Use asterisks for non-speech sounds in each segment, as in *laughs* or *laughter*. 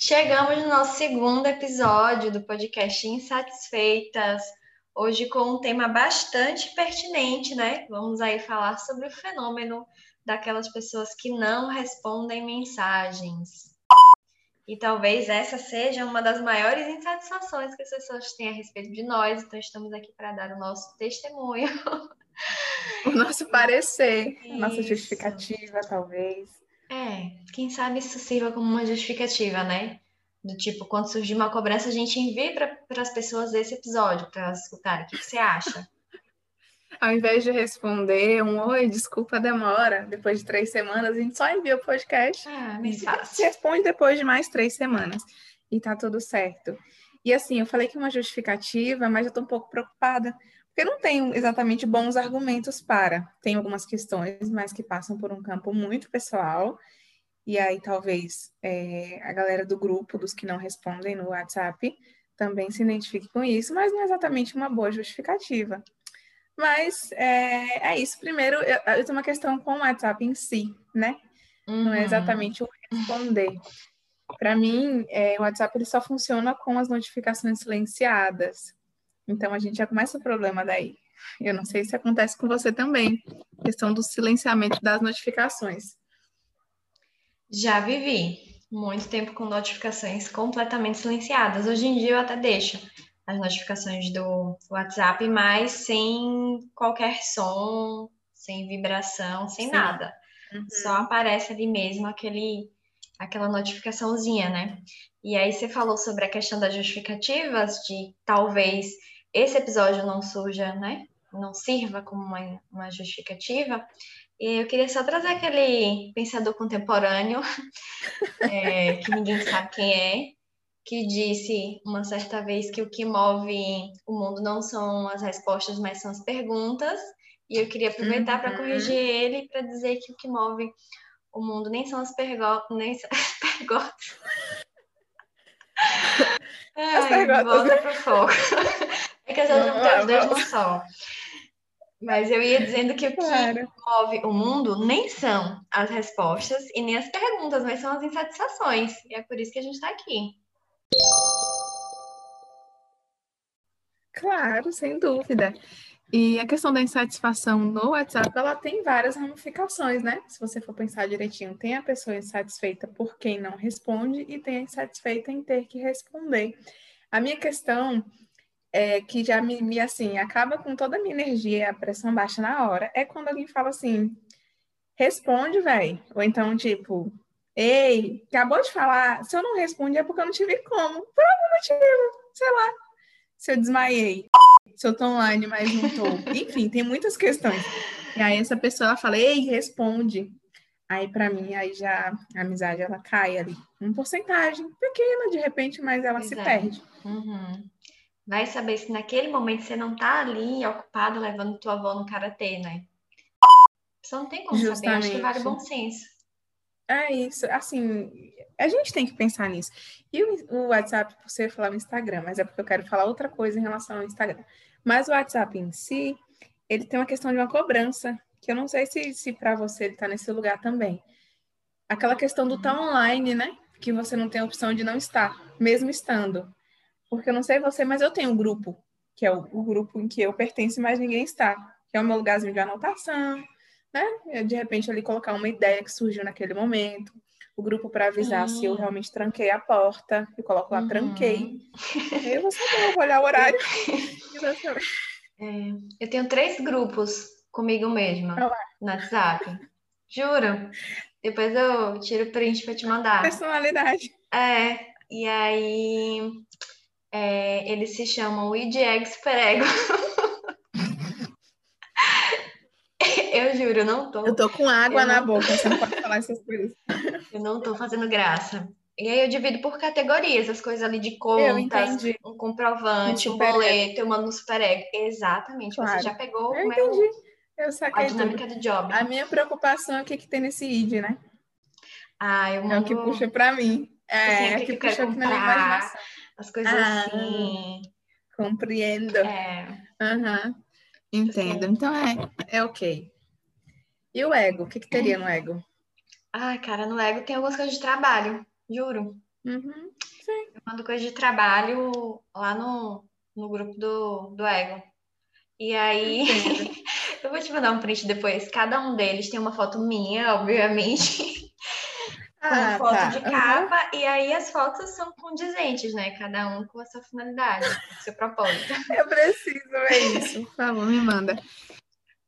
Chegamos no nosso segundo episódio do podcast Insatisfeitas. Hoje com um tema bastante pertinente, né? Vamos aí falar sobre o fenômeno daquelas pessoas que não respondem mensagens. E talvez essa seja uma das maiores insatisfações que as pessoas têm a respeito de nós, então estamos aqui para dar o nosso testemunho. *laughs* O nosso parecer, a nossa justificativa, talvez. É, quem sabe isso sirva como uma justificativa, né? Do tipo, quando surgir uma cobrança, a gente envia para as pessoas esse episódio, para elas escutarem. O que, que você acha? *laughs* Ao invés de responder um oi, desculpa a demora, depois de três semanas, a gente só envia o podcast. Ah, mais e fácil. responde depois de mais três semanas. E tá tudo certo. E assim, eu falei que é uma justificativa, mas eu tô um pouco preocupada, porque eu não tenho exatamente bons argumentos para. Tem algumas questões, mas que passam por um campo muito pessoal. E aí, talvez é, a galera do grupo, dos que não respondem no WhatsApp, também se identifique com isso, mas não é exatamente uma boa justificativa. Mas é, é isso. Primeiro, eu, eu, tenho uma questão com o WhatsApp em si, né? Uhum. Não é exatamente o responder. Para mim, é, o WhatsApp ele só funciona com as notificações silenciadas. Então a gente já começa o problema daí. Eu não sei se acontece com você também, questão do silenciamento das notificações. Já vivi muito tempo com notificações completamente silenciadas. Hoje em dia eu até deixo as notificações do WhatsApp, mas sem qualquer som, sem vibração, sem Sim. nada. Uhum. Só aparece ali mesmo aquele aquela notificaçãozinha, né? E aí você falou sobre a questão das justificativas, de talvez esse episódio não surja, né? Não sirva como uma, uma justificativa. E eu queria só trazer aquele pensador contemporâneo, *laughs* é, que ninguém sabe quem é, que disse uma certa vez que o que move o mundo não são as respostas, mas são as perguntas. E eu queria aproveitar uhum. para corrigir ele para dizer que o que move o mundo nem são as perguntas, nem são as *laughs* perguntas. Ai, perguntas. volta pro foco. É que já juntei as duas no só. Mas eu ia dizendo que o que claro. move o mundo nem são as respostas e nem as perguntas, mas são as insatisfações. E é por isso que a gente está aqui. Claro, sem dúvida. E a questão da insatisfação no WhatsApp, ela tem várias ramificações, né? Se você for pensar direitinho, tem a pessoa insatisfeita por quem não responde e tem a insatisfeita em ter que responder. A minha questão é que já me, me assim, acaba com toda a minha energia, a pressão baixa na hora, é quando alguém fala assim, responde, velho. Ou então, tipo, ei, acabou de falar, se eu não respondi é porque eu não tive como, por algum motivo, sei lá, se eu desmaiei se eu tô online, mas não tô. Enfim, tem muitas questões. E aí essa pessoa ela fala, ei, responde. Aí para mim, aí já a amizade ela cai ali. Uma porcentagem pequena, de repente, mas ela se perde. Uhum. Vai saber se naquele momento você não tá ali ocupado levando tua avó no karatê, né? Você não tem como Justamente. saber, acho que vale bom senso. É isso, assim, a gente tem que pensar nisso. E o, WhatsApp, por você falar o Instagram, mas é porque eu quero falar outra coisa em relação ao Instagram. Mas o WhatsApp em si, ele tem uma questão de uma cobrança, que eu não sei se, se para você ele está nesse lugar também. Aquela questão do estar tá online, né? Que você não tem a opção de não estar, mesmo estando. Porque eu não sei você, mas eu tenho um grupo, que é o, o grupo em que eu pertenço, mas ninguém está. Que é o meu lugarzinho de anotação, né? De repente ali colocar uma ideia que surgiu naquele momento, o grupo para avisar uhum. se eu realmente tranquei a porta, eu coloco lá, uhum. tranquei. Aí eu vou saber, eu vou olhar o horário. *laughs* é, eu tenho três grupos comigo mesma no WhatsApp. Juro. Depois eu tiro o print para te mandar. Personalidade. É, e aí é, eles se chamam IDEG Super Ego. *laughs* Eu juro, eu não tô. Eu tô com água na boca, você não pode falar essas coisas. *laughs* Eu não tô fazendo graça. E aí eu divido por categorias, as coisas ali de contas, um comprovante, um boleto, eu mando no super ego. Exatamente, claro. você já pegou eu meu, entendi. Eu saquei a dinâmica tudo. do job. A minha preocupação é o que, que tem nesse id, né? Ah, eu mando... É o que puxa pra mim. É, é que, que puxa aqui na minha imaginação. As coisas ah, assim. Compreendo. É. Uhum. Entendo. Então é, é ok. E o ego? O que, que teria no ego? Ah, cara, no ego tem algumas coisas de trabalho, juro. Uhum. Sim. Eu mando coisa de trabalho lá no, no grupo do, do Ego. E aí, *laughs* eu vou te mandar um print depois. Cada um deles tem uma foto minha, obviamente. Com ah, foto tá. de capa, uhum. e aí as fotos são condizentes, né? Cada um com a sua finalidade, com o seu propósito. *laughs* Eu preciso ver isso. Por favor, me manda.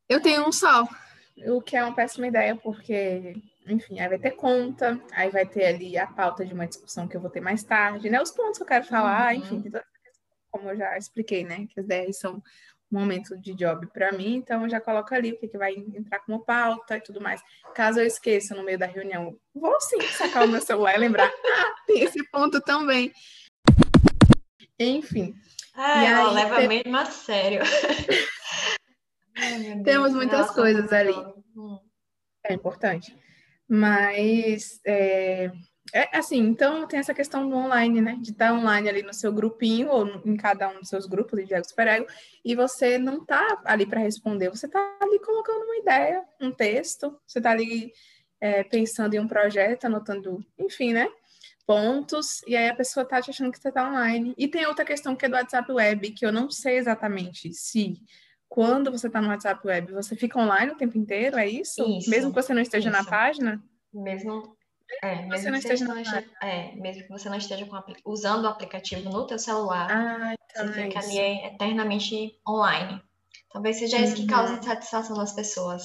Eu tenho um só, o que é uma péssima ideia, porque, enfim, aí vai ter conta, aí vai ter ali a pauta de uma discussão que eu vou ter mais tarde, né? Os pontos que eu quero falar, uhum. enfim, como eu já expliquei, né? Que as DRs são momento de job para mim, então eu já coloco ali o que, que vai entrar como pauta e tudo mais. Caso eu esqueça no meio da reunião, vou sim sacar o meu celular e lembrar, *laughs* ah, tem esse ponto também. Enfim. Ah, ela leva tem... mesmo a sério. *laughs* Ai, Temos muitas Nossa, coisas ali. Hum. É importante. Mas é, é assim, então tem essa questão do online, né? De estar online ali no seu grupinho ou em cada um dos seus grupos de Diego Superego e você não tá ali para responder, você tá ali colocando uma ideia, um texto, você tá ali é, pensando em um projeto, anotando, enfim, né? Pontos, e aí a pessoa tá te achando que você tá online. E tem outra questão que é do WhatsApp Web, que eu não sei exatamente se quando você tá no WhatsApp Web, você fica online o tempo inteiro, é isso? isso Mesmo que você não esteja isso. na página? Mesmo é, mesmo você não esteja, não esteja, é, mesmo que você não esteja com, usando o aplicativo no teu celular, ah, então você é fica isso. ali eternamente online. Talvez seja uhum. isso que causa insatisfação das pessoas.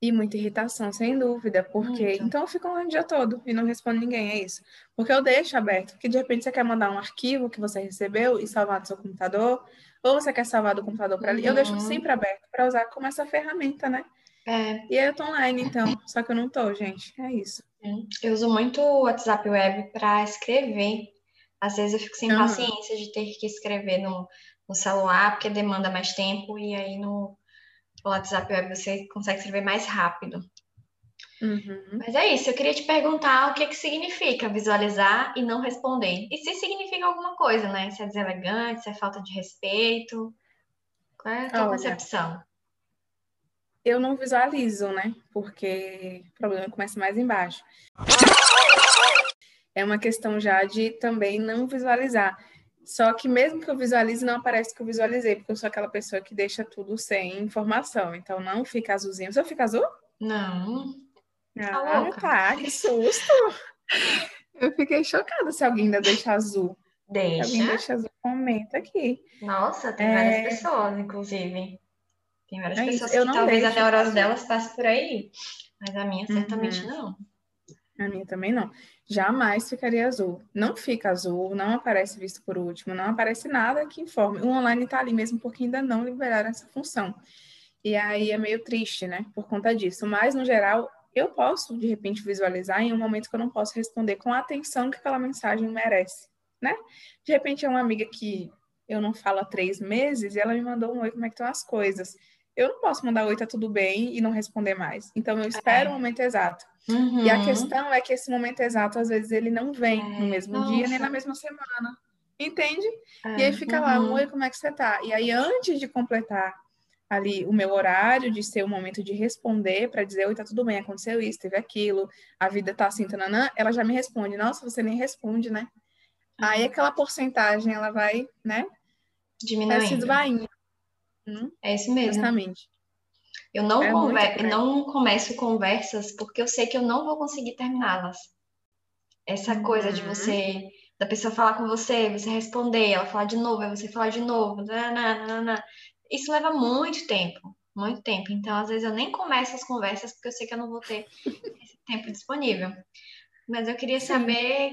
E muita irritação, sem dúvida, porque Muito. então eu fico o dia todo e não respondo ninguém, é isso. Porque eu deixo aberto, porque de repente você quer mandar um arquivo que você recebeu e salvar no seu computador, ou você quer salvar do computador para ali, uhum. eu deixo uhum. sempre aberto para usar como essa ferramenta, né? É. E aí eu tô online, então, só que eu não tô, gente, é isso. Eu uso muito o WhatsApp Web para escrever. Às vezes eu fico sem uhum. paciência de ter que escrever no, no celular, porque demanda mais tempo, e aí no, no WhatsApp Web você consegue escrever mais rápido. Uhum. Mas é isso, eu queria te perguntar o que, que significa visualizar e não responder. E se significa alguma coisa, né? Se é deselegante, se é falta de respeito. Qual é a tua Olha, concepção? Eu não visualizo, né? Porque o problema começa mais embaixo. É uma questão já de também não visualizar. Só que mesmo que eu visualize, não aparece que eu visualizei, porque eu sou aquela pessoa que deixa tudo sem informação. Então não fica azulzinho. Você fica azul? Não. Ah, tá, tá, que susto! Eu fiquei chocada se alguém ainda deixa azul. Deixa. Se alguém deixa azul, comenta aqui. Nossa, tem é... várias pessoas, inclusive. Tem várias é pessoas que talvez a neurose delas passe por aí, mas a minha certamente uhum. não. A minha também não. Jamais ficaria azul. Não fica azul, não aparece visto por último, não aparece nada que informe. O online está ali mesmo porque ainda não liberaram essa função. E aí é meio triste, né? Por conta disso. Mas, no geral, eu posso, de repente, visualizar em um momento que eu não posso responder com a atenção que aquela mensagem merece, né? De repente, é uma amiga que eu não falo há três meses e ela me mandou um oi, como é que estão as coisas? Eu não posso mandar oi, tá tudo bem e não responder mais. Então eu espero é. o momento exato. Uhum. E a questão é que esse momento exato, às vezes, ele não vem é. no mesmo Nossa. dia nem na mesma semana. Entende? É. E aí fica uhum. lá, oi, como é que você tá? E aí, antes de completar ali o meu horário, de ser o momento de responder, para dizer, oi, tá tudo bem, aconteceu isso, teve aquilo, a vida tá assim, tananã, ela já me responde, nossa, você nem responde, né? Uhum. Aí aquela porcentagem, ela vai, né? Diminuindo. Vai se esvaindo. Hum, é isso mesmo. Justamente. Eu não, é conver... não começo conversas porque eu sei que eu não vou conseguir terminá-las. Essa uhum. coisa de você, da pessoa falar com você, você responder, ela falar de novo, aí você falar de novo, nanana, isso leva muito tempo, muito tempo. Então, às vezes, eu nem começo as conversas porque eu sei que eu não vou ter *laughs* esse tempo disponível. Mas eu queria Sim. saber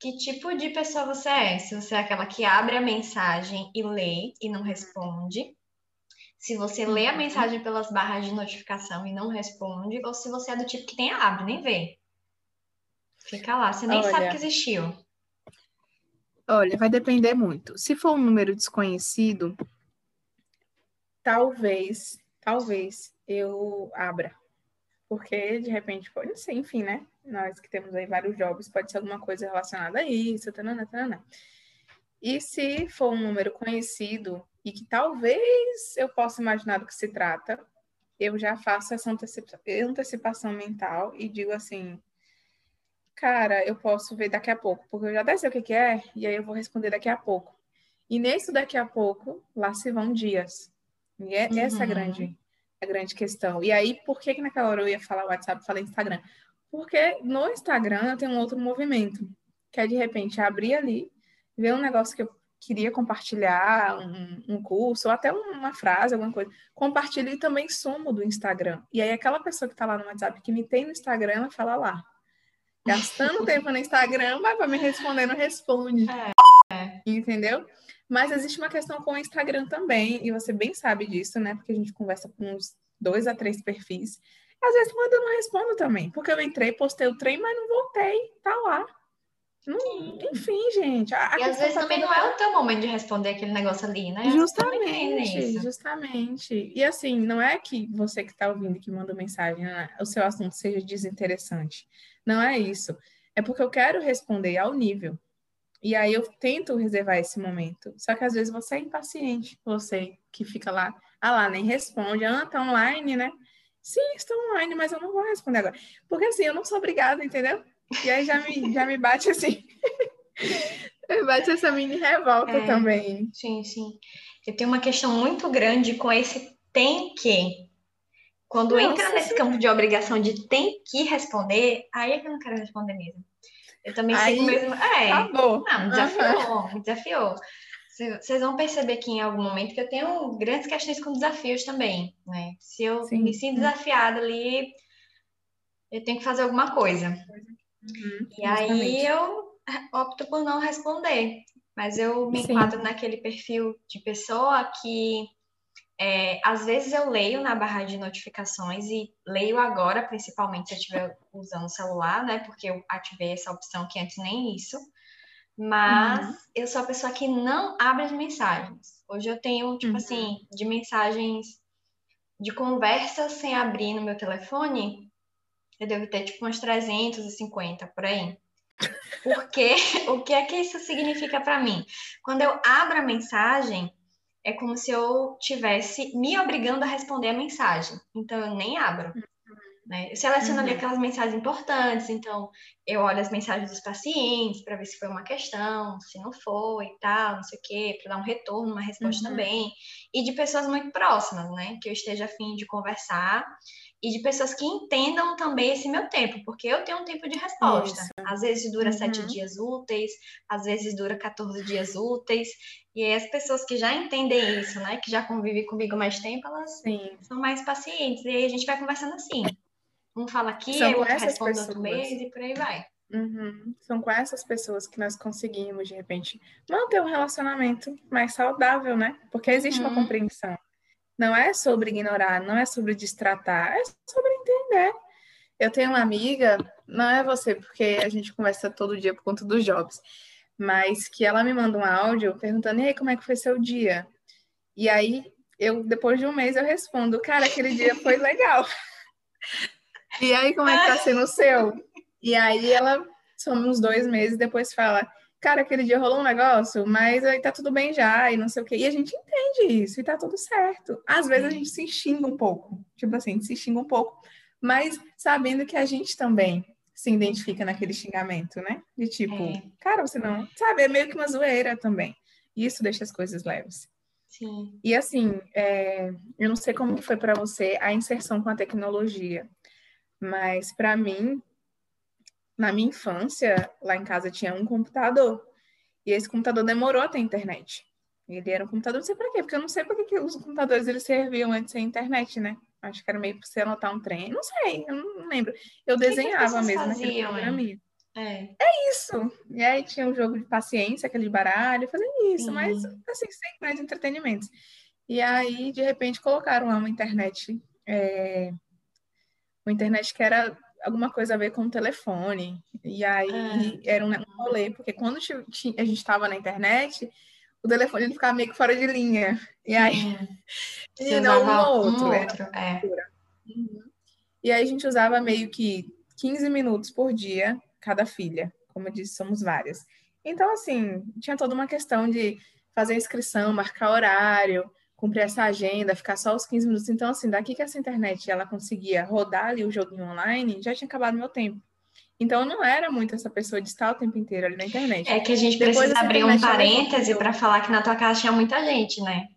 que tipo de pessoa você é. Se você é aquela que abre a mensagem e lê e não responde se você lê a uhum. mensagem pelas barras de notificação e não responde, ou se você é do tipo que nem abre, nem vê. Fica lá, você nem Olha, sabe que existiu. Olha, vai depender muito. Se for um número desconhecido, talvez, talvez eu abra. Porque de repente pode ser, enfim, né? Nós que temos aí vários jobs, pode ser alguma coisa relacionada a isso, tanana, tanana. E se for um número conhecido, e que talvez eu possa imaginar do que se trata, eu já faço essa antecipação mental e digo assim: cara, eu posso ver daqui a pouco, porque eu já sei o que, que é, e aí eu vou responder daqui a pouco. E nesse daqui a pouco, lá se vão dias. E é uhum. essa a grande, a grande questão. E aí, por que, que naquela hora eu ia falar WhatsApp e falei Instagram? Porque no Instagram eu tenho um outro movimento, que é de repente abrir ali, ver um negócio que eu queria compartilhar, um, um curso, ou até uma frase, alguma coisa. Compartilho e também sumo do Instagram. E aí aquela pessoa que está lá no WhatsApp, que me tem no Instagram, ela fala lá. Gastando *laughs* tempo no Instagram, mas para me responder, não responde. É. Entendeu? Mas existe uma questão com o Instagram também, e você bem sabe disso, né? Porque a gente conversa com uns dois a três perfis. Às vezes quando eu não respondo também, porque eu entrei, postei o trem, mas não voltei, tá lá. Não, enfim, gente. A, a e às vezes tá também não é o teu momento de responder aquele negócio ali, né? Justamente, justamente. E assim, não é que você que está ouvindo, que manda mensagem, né? o seu assunto seja desinteressante. Não é isso. É porque eu quero responder ao nível. E aí eu tento reservar esse momento. Só que às vezes você é impaciente, você que fica lá, ah lá, nem responde, ah, tá online, né? Sim, estou online, mas eu não vou responder agora. Porque assim, eu não sou obrigada, entendeu? E aí já me, já me bate assim. *laughs* me bate essa mini revolta é, também. Sim, sim. Eu tenho uma questão muito grande com esse tem que. Quando Nossa, entra nesse sim. campo de obrigação de tem que responder, aí é que eu não quero responder mesmo. Eu também Aí, sigo mesmo. É, acabou. Não, me desafiou, uhum. me desafiou. Vocês vão perceber que em algum momento que eu tenho grandes questões com desafios também, né? Se eu sim, me sinto desafiada ali, eu tenho que fazer alguma coisa. Uhum, e aí eu opto por não responder. Mas eu me enquadro naquele perfil de pessoa que é, às vezes eu leio na barra de notificações e leio agora, principalmente se eu estiver usando o celular, né? Porque eu ativei essa opção que antes nem isso. Mas uhum. eu sou a pessoa que não abre as mensagens. Hoje eu tenho, tipo uhum. assim, de mensagens de conversa sem abrir no meu telefone, eu devo ter tipo umas 350 por aí. Porque *laughs* o que é que isso significa para mim? Quando eu abro a mensagem, é como se eu tivesse me obrigando a responder a mensagem. Então eu nem abro. Né? Eu seleciono uhum. ali aquelas mensagens importantes, então eu olho as mensagens dos pacientes para ver se foi uma questão, se não foi e tal, não sei o quê, para dar um retorno, uma resposta uhum. também. E de pessoas muito próximas, né? Que eu esteja afim de conversar e de pessoas que entendam também esse meu tempo, porque eu tenho um tempo de resposta. Isso. Às vezes dura uhum. sete dias úteis, às vezes dura 14 dias úteis, e aí as pessoas que já entendem isso, né, que já convivem comigo mais tempo, elas Sim. são mais pacientes, e aí a gente vai conversando assim. Um fala aqui, são aí o outro responde pessoas. outro mês, e por aí vai. Uhum. São com essas pessoas que nós conseguimos, de repente, manter um relacionamento mais saudável, né? Porque existe uhum. uma compreensão. Não é sobre ignorar, não é sobre distratar, é sobre entender. Eu tenho uma amiga, não é você, porque a gente conversa todo dia por conta dos jobs, mas que ela me manda um áudio perguntando, e aí, como é que foi seu dia? E aí, eu, depois de um mês, eu respondo, cara, aquele dia foi legal. *laughs* e aí, como é que tá sendo o seu? E aí, ela, somos dois meses, depois fala, cara, aquele dia rolou um negócio, mas aí tá tudo bem já, e não sei o quê. E a gente entende isso, e tá tudo certo. Às vezes a gente se xinga um pouco, tipo assim, se xinga um pouco, mas sabendo que a gente também se identifica naquele xingamento, né? De tipo, é. cara, você não. Sabe, é meio que uma zoeira também. E isso deixa as coisas leves. Sim. E assim, é, eu não sei como foi para você a inserção com a tecnologia, mas para mim na minha infância, lá em casa tinha um computador. E esse computador demorou a ter internet. Ele era um computador, não sei para quê, porque eu não sei para que os computadores eles serviam antes sem internet, né? Acho que era meio para você anotar um trem. Não sei, eu não lembro. Eu que desenhava que mesmo naquele programa. É. é isso. E aí tinha um jogo de paciência, aquele baralho, fazia isso, Sim. mas assim, sem mais entretenimentos. E aí, de repente, colocaram lá uma internet, é... uma internet que era alguma coisa a ver com o telefone. E aí é. era um, um rolê, porque quando a gente estava na internet, o telefone ele ficava meio que fora de linha. E aí, *laughs* e não um outro. Um outro é. Uhum. E aí a gente usava meio que 15 minutos por dia, cada filha. Como eu disse, somos várias. Então, assim, tinha toda uma questão de fazer inscrição, marcar horário, cumprir essa agenda, ficar só os 15 minutos. Então, assim, daqui que essa internet ela conseguia rodar ali o joguinho online, já tinha acabado meu tempo. Então, não era muito essa pessoa de estar o tempo inteiro ali na internet. É que a gente Depois precisa abrir um parêntese para falar que na tua casa tinha muita gente, né?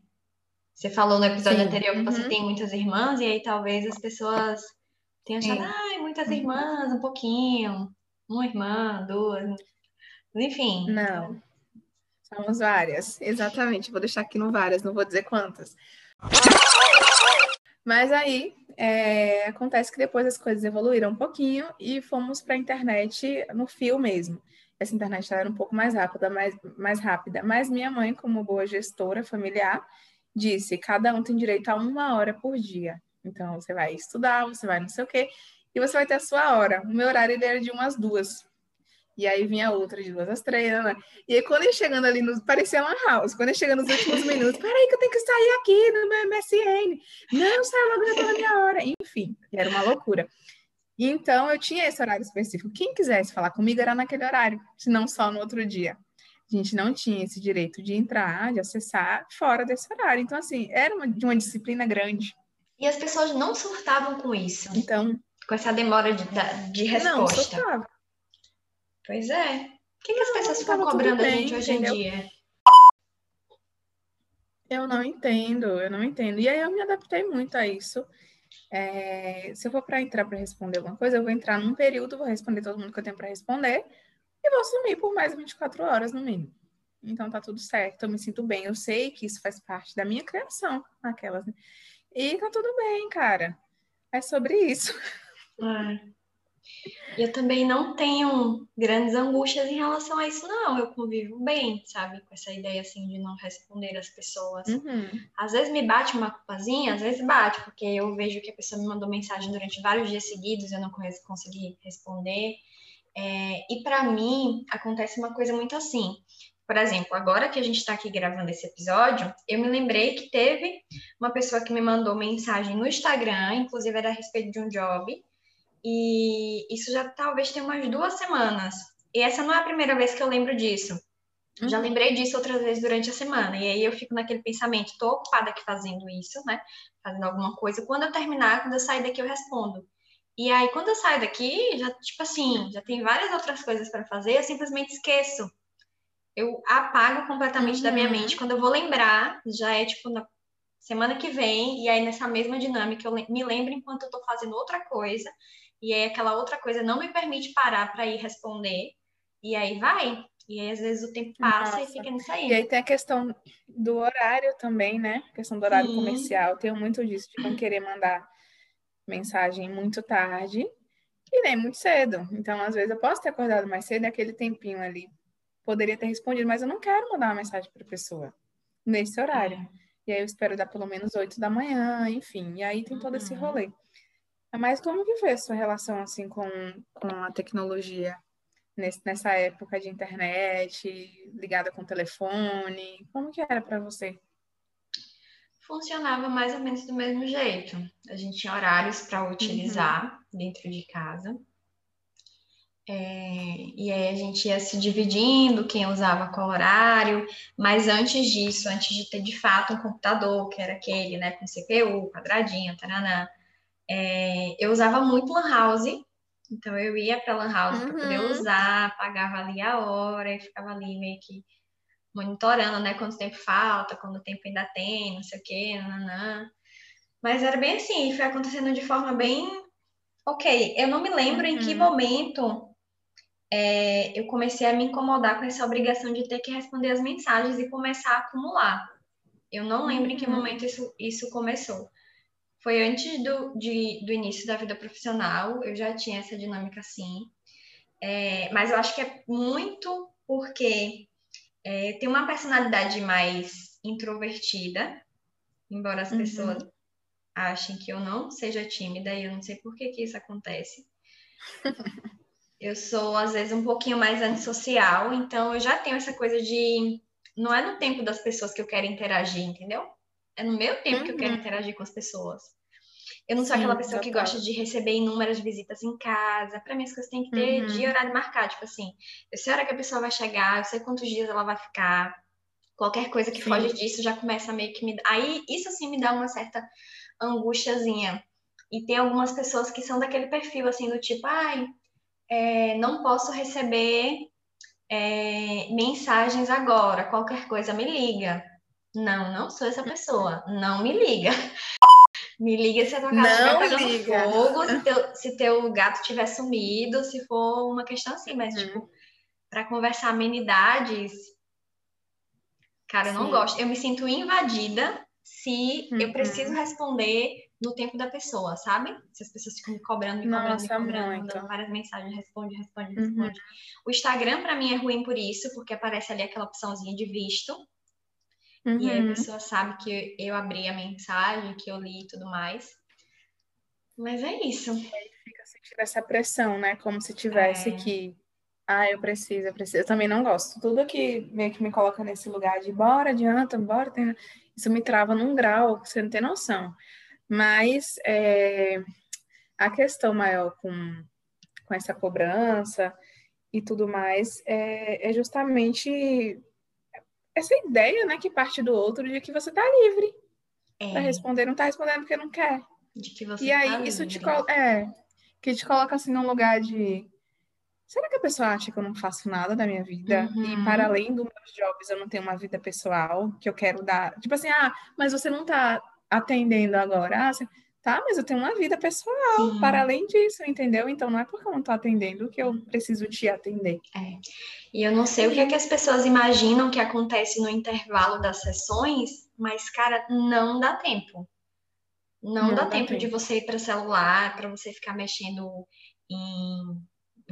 Você falou no episódio Sim. anterior que uhum. você tem muitas irmãs, e aí talvez as pessoas tenham achado, ai, muitas uhum. irmãs, um pouquinho, uma irmã, duas, enfim. Não. Somos várias, exatamente. Vou deixar aqui no várias, não vou dizer quantas. Mas aí é, acontece que depois as coisas evoluíram um pouquinho e fomos para a internet no fio mesmo. Essa internet era um pouco mais rápida, mais, mais rápida. Mas minha mãe, como boa gestora familiar, disse: cada um tem direito a uma hora por dia. Então, você vai estudar, você vai não sei o quê, e você vai ter a sua hora. O meu horário era de umas duas. E aí vinha outra de duas às três, né? E aí, quando ele chegando ali, no, parecia uma house. Quando ele chega nos últimos minutos, peraí que eu tenho que sair aqui no meu MSN. Não, sai logo, já na minha hora. Enfim, era uma loucura. E então, eu tinha esse horário específico. Quem quisesse falar comigo era naquele horário, se não só no outro dia. A gente não tinha esse direito de entrar, de acessar fora desse horário. Então, assim, era uma, de uma disciplina grande. E as pessoas não surtavam com isso. Então. Com essa demora de, de resposta. Não, surtava. Pois é. O que, que as pessoas ficam cobrando a gente hoje entendeu? em dia? Eu não entendo, eu não entendo. E aí eu me adaptei muito a isso. É, se eu for para entrar para responder alguma coisa, eu vou entrar num período, vou responder todo mundo que eu tenho para responder e vou sumir por mais 24 horas no mínimo. Então tá tudo certo, eu me sinto bem, eu sei que isso faz parte da minha criação, aquelas. Né? E tá tudo bem, cara. É sobre isso. É. Eu também não tenho grandes angústias em relação a isso, não. Eu convivo bem, sabe? Com essa ideia, assim, de não responder as pessoas. Uhum. Às vezes me bate uma culpazinha, às vezes bate, porque eu vejo que a pessoa me mandou mensagem durante vários dias seguidos e eu não consegui responder. É, e para mim acontece uma coisa muito assim. Por exemplo, agora que a gente está aqui gravando esse episódio, eu me lembrei que teve uma pessoa que me mandou mensagem no Instagram, inclusive era a respeito de um job, e isso já talvez tenha umas duas semanas. E essa não é a primeira vez que eu lembro disso. Uhum. Já lembrei disso outras vezes durante a semana. E aí eu fico naquele pensamento, tô ocupada aqui fazendo isso, né? Fazendo alguma coisa. Quando eu terminar, quando eu sair daqui, eu respondo. E aí, quando eu saio daqui, já, tipo assim, já tem várias outras coisas para fazer, eu simplesmente esqueço. Eu apago completamente uhum. da minha uhum. mente. Quando eu vou lembrar, já é tipo na semana que vem, e aí nessa mesma dinâmica eu me lembro enquanto eu tô fazendo outra coisa, e aí aquela outra coisa não me permite parar para ir responder, e aí vai. E aí, às vezes, o tempo passa Nossa. e fica nisso aí. E aí tem a questão do horário também, né? A questão do horário Sim. comercial. Tenho muito disso, de não querer mandar mensagem muito tarde e nem muito cedo. Então, às vezes, eu posso ter acordado mais cedo e aquele tempinho ali poderia ter respondido, mas eu não quero mandar uma mensagem para a pessoa nesse horário. É. E aí eu espero dar pelo menos 8 da manhã, enfim. E aí tem todo esse uhum. rolê. Mas como que foi a sua relação assim com, com a tecnologia nesse, nessa época de internet, ligada com telefone? Como que era para você? funcionava mais ou menos do mesmo jeito. A gente tinha horários para utilizar uhum. dentro de casa. É, e aí a gente ia se dividindo, quem usava qual horário, mas antes disso, antes de ter de fato um computador, que era aquele, né, com CPU, quadradinho, taranã, é, eu usava muito Lan House, então eu ia para Lan House uhum. para poder usar, pagava ali a hora e ficava ali meio que monitorando, né, quanto tempo falta, quanto tempo ainda tem, não sei o quê, nananã. Mas era bem assim, foi acontecendo de forma bem. Ok, eu não me lembro uhum. em que uhum. momento é, eu comecei a me incomodar com essa obrigação de ter que responder as mensagens e começar a acumular. Eu não lembro uhum. em que uhum. momento isso, isso começou. Foi antes do, de, do início da vida profissional, eu já tinha essa dinâmica assim. É, mas eu acho que é muito porque é, tem uma personalidade mais introvertida, embora as uhum. pessoas achem que eu não seja tímida, e eu não sei por que, que isso acontece. *laughs* eu sou, às vezes, um pouquinho mais antissocial, então eu já tenho essa coisa de. Não é no tempo das pessoas que eu quero interagir, entendeu? É no meu tempo uhum. que eu quero uhum. interagir com as pessoas. Eu não sou Sim, aquela pessoa que gosta de receber inúmeras visitas em casa. Para mim, as coisas têm que ter uhum. dia horário marcado. Tipo assim, eu sei a hora que a pessoa vai chegar, eu sei quantos dias ela vai ficar. Qualquer coisa que Sim. foge disso já começa meio que me. Aí, isso assim me dá uma certa angustiazinha. E tem algumas pessoas que são daquele perfil, assim, do tipo, ai, é, não posso receber é, mensagens agora, qualquer coisa me liga. Não, não sou essa pessoa. Não me liga. *laughs* Me liga se a tua casa estiver pegando liga. fogo, se *laughs* teu, se teu gato tiver sumido, se for uma questão assim, mas, uhum. tipo, para conversar amenidades, cara, eu não Sim. gosto. Eu me sinto invadida se uhum. eu preciso responder no tempo da pessoa, sabe? Se as pessoas ficam me cobrando, me cobrando, Nossa, me cobrando, muito. mandando várias mensagens, responde, responde, uhum. responde. Uhum. O Instagram, para mim, é ruim por isso, porque aparece ali aquela opçãozinha de visto. Uhum. E aí a uhum. pessoa sabe que eu abri a mensagem, que eu li e tudo mais. Mas é isso. E aí fica sentindo essa pressão, né? Como se tivesse é... que. Ah, eu preciso, eu preciso. Eu também não gosto. Tudo que meio que me coloca nesse lugar de bora, adianta, bora. Tem... Isso me trava num grau que você não tem noção. Mas é, a questão maior com, com essa cobrança e tudo mais é, é justamente essa ideia, né, que parte do outro de que você tá livre é. para responder, não tá respondendo porque não quer. De que você e aí tá isso livre. te é que te coloca assim num lugar de será que a pessoa acha que eu não faço nada da minha vida uhum. e para além dos meus jobs eu não tenho uma vida pessoal que eu quero dar, tipo assim, ah, mas você não tá atendendo agora. Ah, você... Tá, mas eu tenho uma vida pessoal Sim. para além disso, entendeu? Então não é porque eu não estou atendendo que eu preciso te atender. É. E eu não sei o que, é que as pessoas imaginam que acontece no intervalo das sessões, mas, cara, não dá tempo. Não, não dá, dá tempo, tempo de você ir para celular, para você ficar mexendo em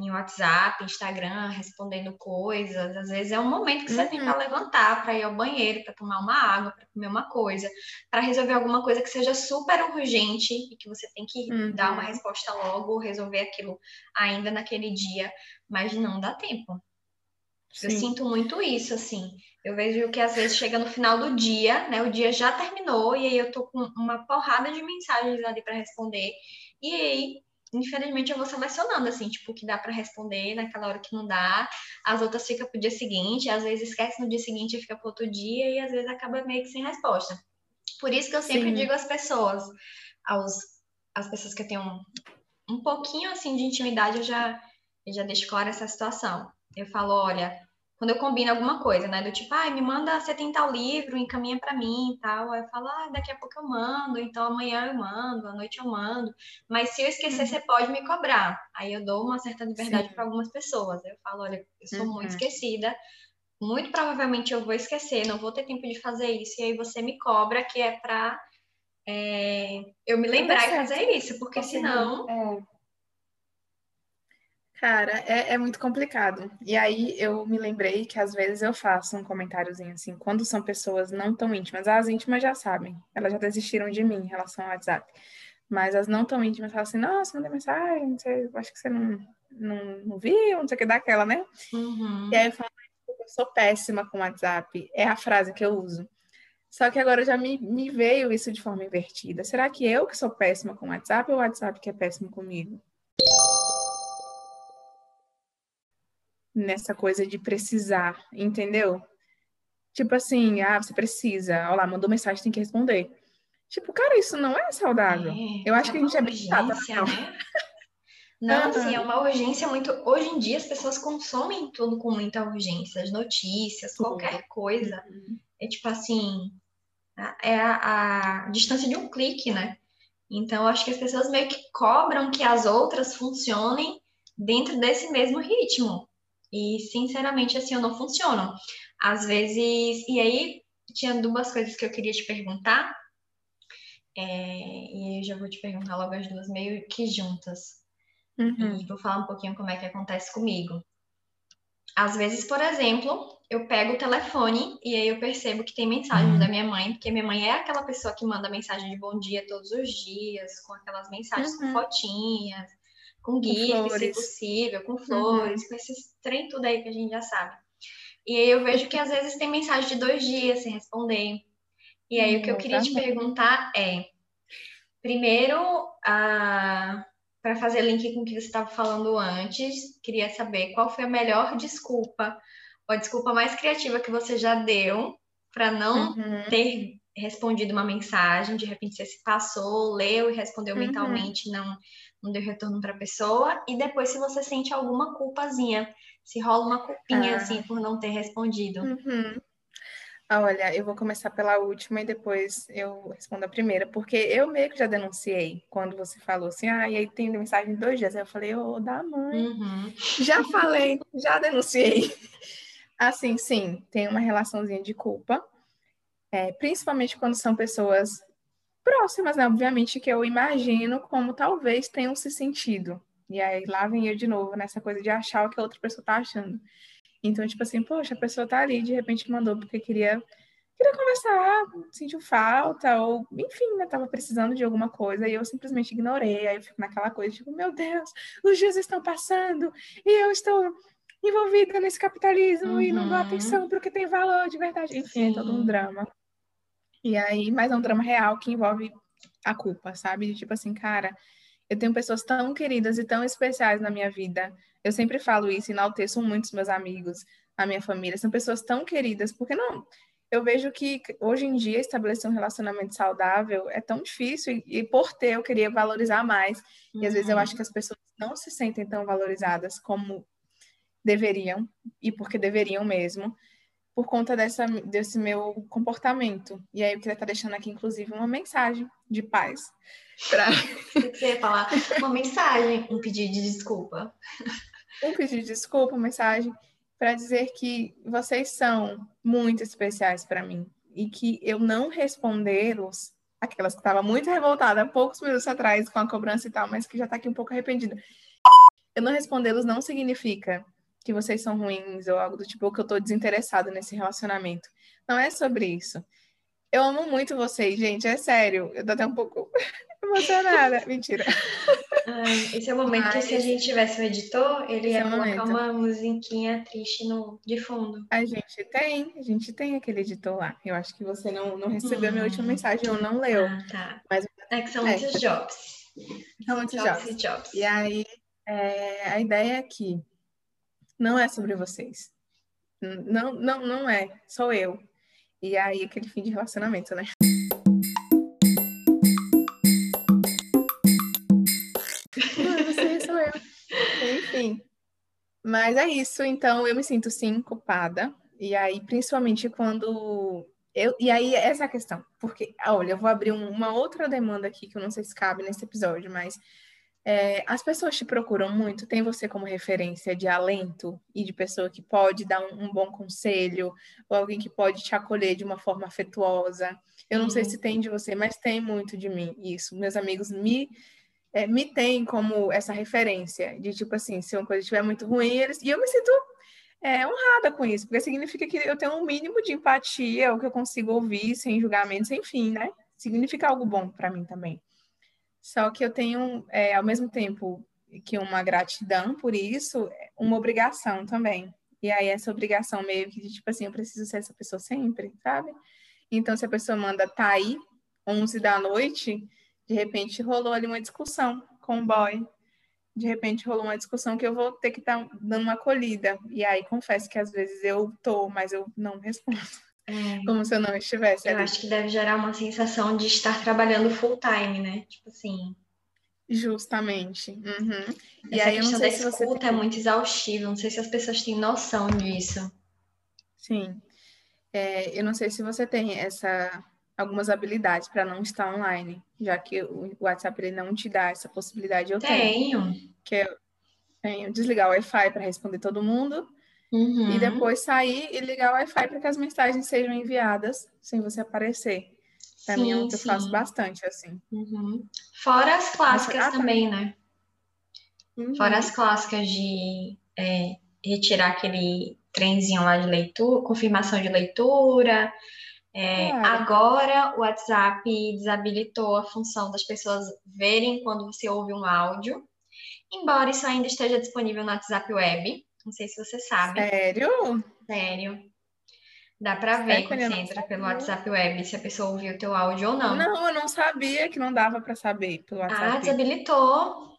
em WhatsApp, Instagram, respondendo coisas. Às vezes é um momento que você uhum. tem para levantar, para ir ao banheiro, para tomar uma água, para comer uma coisa, para resolver alguma coisa que seja super urgente e que você tem que uhum. dar uma resposta logo, resolver aquilo ainda naquele dia, mas não dá tempo. Sim. Eu sinto muito isso, assim. Eu vejo que às vezes chega no final do dia, né? O dia já terminou e aí eu tô com uma porrada de mensagens ali para responder. E aí infelizmente eu vou selecionando, assim, tipo, o que dá para responder naquela hora que não dá, as outras ficam pro dia seguinte, às vezes esquece no dia seguinte e fica pro outro dia, e às vezes acaba meio que sem resposta. Por isso que eu sempre Sim. digo às pessoas, aos, às pessoas que eu tenho um, um pouquinho, assim, de intimidade, eu já, eu já deixo claro essa situação. Eu falo, olha, quando eu combino alguma coisa, né? Do tipo, ah, me manda, você tem tal livro, encaminha para mim e tal. Aí eu falo, ah, daqui a pouco eu mando, então amanhã eu mando, à noite eu mando. Mas se eu esquecer, uhum. você pode me cobrar. Aí eu dou uma certa liberdade para algumas pessoas. Eu falo, olha, eu sou uhum. muito esquecida, muito provavelmente eu vou esquecer, não vou ter tempo de fazer isso. E aí você me cobra, que é para é, eu me lembrar e fazer isso, porque senão. É Cara, é, é, muito complicado. E aí eu me lembrei que às vezes eu faço um comentáriozinho assim, quando são pessoas não tão íntimas. As íntimas já sabem, elas já desistiram de mim em relação ao WhatsApp. Mas as não tão íntimas falam assim, nossa, mandei mensagem, sei, acho que você não, não, não viu, não sei o que daquela, né? Uhum. E aí eu falo, eu sou péssima com WhatsApp. É a frase que eu uso. Só que agora já me, me veio isso de forma invertida. Será que eu que sou péssima com WhatsApp ou o WhatsApp que é péssimo comigo? Nessa coisa de precisar, entendeu? Tipo assim, ah, você precisa, olha lá, mandou mensagem, tem que responder. Tipo, cara, isso não é saudável. É, Eu acho é que a gente é bem chata. Não, né? *laughs* não assim, é uma urgência muito. Hoje em dia as pessoas consomem tudo com muita urgência, as notícias, tudo. qualquer coisa. Uhum. É tipo assim, é a, a distância de um clique, né? Então, acho que as pessoas meio que cobram que as outras funcionem dentro desse mesmo ritmo. E, sinceramente, assim, eu não funciono. Às vezes. E aí, tinha duas coisas que eu queria te perguntar. É... E eu já vou te perguntar logo as duas meio que juntas. Uhum. E vou falar um pouquinho como é que acontece comigo. Às vezes, por exemplo, eu pego o telefone e aí eu percebo que tem mensagem uhum. da minha mãe, porque minha mãe é aquela pessoa que manda mensagem de bom dia todos os dias, com aquelas mensagens uhum. com fotinhas, com GIF, se possível, com flores, uhum. com esses trem tudo aí que a gente já sabe. E aí eu vejo que às vezes tem mensagem de dois dias sem responder. E aí hum, o que eu queria te perguntar é, primeiro, para fazer link com o que você estava falando antes, queria saber qual foi a melhor desculpa, ou a desculpa mais criativa que você já deu para não uhum. ter respondido uma mensagem, de repente você se passou, leu e respondeu Uhum. mentalmente, não, não deu retorno para a pessoa, e depois se você sente alguma culpazinha, se rola uma culpinha Ah. assim por não ter respondido. Uhum. Ah, Olha, eu vou começar pela última e depois eu respondo a primeira, porque eu meio que já denunciei quando você falou assim, ah, e aí tem mensagem de dois dias. Aí eu falei, ô, da mãe. Uhum. Já falei, já denunciei. *laughs* Assim, sim, tem uma relaçãozinha de culpa, é, principalmente quando são pessoas próximas, né? Obviamente que eu imagino como talvez tenham se sentido. E aí lá vem eu de novo nessa coisa de achar o que a outra pessoa tá achando. Então, tipo assim, poxa, a pessoa tá ali, de repente mandou porque queria, queria conversar, sentiu falta, ou enfim, né? Tava precisando de alguma coisa e eu simplesmente ignorei. Aí eu fico naquela coisa, tipo, meu Deus, os dias estão passando e eu estou envolvida nesse capitalismo e não dou Uhum. atenção para o que tem valor de verdade. Enfim, é todo um Sim. drama. E aí, mas é um drama real que envolve a culpa, sabe? De tipo assim, cara, eu tenho pessoas tão queridas e tão especiais na minha vida. Eu sempre falo isso, enalteço muito os meus amigos, a minha família. São pessoas tão queridas, porque não. Eu vejo que hoje em dia estabelecer um relacionamento saudável é tão difícil e, e por ter eu queria valorizar mais. E às vezes eu Uhum. acho que as pessoas não se sentem tão valorizadas como deveriam e porque deveriam mesmo por conta dessa, desse meu comportamento. E aí eu queria estar deixando aqui, inclusive, uma mensagem de paz que *laughs* você ia falar? Uma mensagem, um pedido de desculpa. um pedido de desculpa, uma mensagem para dizer que vocês são muito especiais para mim e que eu não respondê-los, aquelas que estava muito revoltada poucos minutos atrás com a cobrança e tal, mas que já está aqui um pouco arrependida. Eu não respondê-los não significa que vocês são ruins ou algo do tipo, ou que eu tô desinteressado nesse relacionamento. Não é sobre isso. Eu amo muito vocês, gente, é sério. Eu tô até um pouco *laughs* emocionada. *laughs* Mentira. Ai, esse é o momento que se a Mas- gente tivesse um editor, ele Esse ia é colocar uma musiquinha triste no, de fundo. A gente tem, a gente tem aquele editor lá. Eu acho que você não, não recebeu a minha última Hum. mensagem ou não leu. Ah, tá. Mas- É que são é. muitos jobs. São muitos Jobs jobs. e aí, é, a ideia aqui não é sobre vocês. Não, não, não é. Sou eu. E aí, aquele fim de relacionamento, né? Não é você, sou eu. Enfim. Mas é isso. Então, eu me sinto, sim, culpada. E aí, principalmente quando... Eu, e aí, essa é a questão. Porque, olha, eu vou abrir um- uma outra demanda aqui, que eu não sei se cabe nesse episódio, mas... É, as pessoas te procuram muito, tem você como referência de alento e de pessoa que pode dar um, um bom conselho, ou alguém que pode te acolher de uma forma afetuosa. Eu não sei Sim. se tem de você, mas tem muito de mim isso. Meus amigos me, é, me têm como essa referência de tipo assim, se uma coisa estiver muito ruim, eles. E eu me sinto é, honrada com isso, porque significa que eu tenho um mínimo de empatia, o que eu consigo ouvir sem julgamentos, enfim, né? Significa algo bom para mim também. Só que eu tenho, é, ao mesmo tempo que uma gratidão por isso, uma obrigação também. E aí essa obrigação meio que tipo assim, eu preciso ser essa pessoa sempre, sabe? Então se a pessoa manda tá aí, 11 da noite, de repente rolou ali uma discussão com o boy. De repente rolou uma discussão que eu vou ter que estar dando uma acolhida. E aí confesso que às vezes eu tô, mas eu não respondo, É, como se eu não estivesse eu ali. acho que deve gerar uma sensação de estar trabalhando full time, né? Tipo assim, Justamente. Uhum. E aí eu não sei se você escuta tem... é muito exaustiva. Não sei se as pessoas têm noção disso. Sim. É, eu não sei se você tem essa algumas habilidades para não estar online, já que o WhatsApp ele não te dá essa possibilidade. Eu tenho, Tenho. que eu tenho desligar o Wi-Fi para responder todo mundo Uhum. e depois sair e ligar o Wi-Fi para que as mensagens sejam enviadas sem você aparecer. Para mim, é o Sim, que eu faço bastante assim. Uhum. Fora as clássicas Ah, tá. também, né? Uhum. Fora as clássicas de é, retirar aquele trenzinho lá de leitura, confirmação de leitura. É, Claro. agora o WhatsApp desabilitou a função das pessoas verem quando você ouve um áudio, embora isso ainda esteja disponível no WhatsApp Web. Não sei se você sabe, Sério? sério. Dá pra ver quando você não entra pelo. WhatsApp Web se a pessoa ouviu o teu áudio ou não. Não, eu não sabia que não dava para saber pelo Ah, WhatsApp. desabilitou.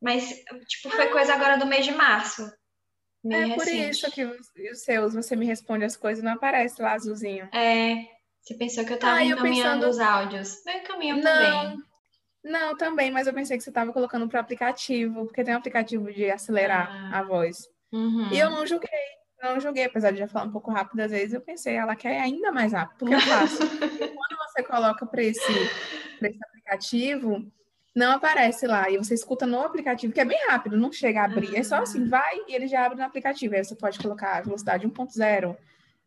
Mas, tipo, foi coisa agora do mês de março. Meio É por recente. isso que os, seus, você me responde as coisas e não aparece lá azulzinho. É, Você pensou que eu tava ah, encaminhando pensando... os áudios? Eu encaminho também. Não, também, mas eu pensei que você estava colocando para o aplicativo, porque tem um aplicativo de acelerar ah. a voz. Uhum. E eu não julguei, não julguei, apesar de já falar um pouco rápido às vezes, eu pensei, ela quer ainda mais rápido, porque eu faço. *laughs* quando você coloca para esse, esse aplicativo, não aparece lá. E você escuta no aplicativo, que é bem rápido, não chega a abrir. É só assim, vai e ele já abre no aplicativo. Aí você pode colocar a velocidade 1.0,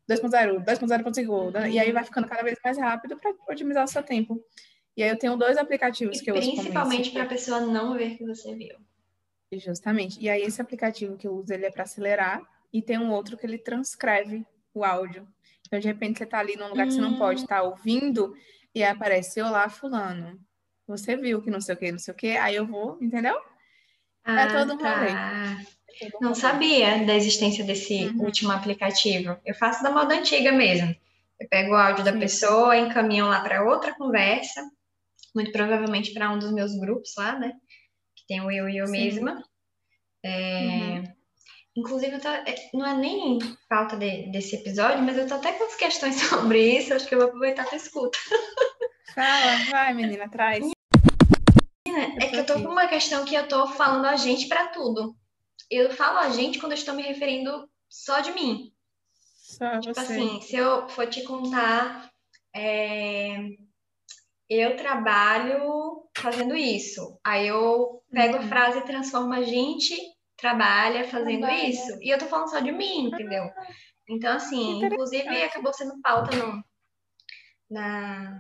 2.0, 2.0.5, e aí vai ficando cada vez mais rápido para otimizar o seu tempo. E aí eu tenho dois aplicativos e que eu uso. Principalmente para a pessoa não ver que você viu. Justamente. E aí esse aplicativo que eu uso, ele é para acelerar, e tem um outro que ele transcreve o áudio. Então, de repente, você está ali num lugar que você não pode estar hum. tá ouvindo, e aí aparece, olá, fulano você viu que não sei o que, não sei o que, aí eu vou, entendeu? É ah, é todo um tá. rolê. Não sabia da existência desse uhum. último aplicativo. Eu faço da moda antiga mesmo. Eu pego o áudio Sim. da pessoa, encaminho lá para outra conversa, muito provavelmente para um dos meus grupos lá, né? Tem o eu e eu Sim. mesma. É... Uhum. Inclusive, tô... É, não é nem falta de, desse episódio, mas eu tô até com as questões *laughs* sobre isso, acho que eu vou aproveitar a escuta. Fala, vai, menina, traz. É que eu tô com uma questão que eu tô falando a gente para tudo. Eu falo a gente quando eu estou me referindo só de mim. Só tipo você. assim, se eu for te contar, é... eu trabalho fazendo isso. Aí eu pego uhum. a frase e transformo a gente trabalha fazendo trabalha. isso. E eu tô falando só de mim, entendeu? Então, assim, inclusive acabou sendo pauta no, na,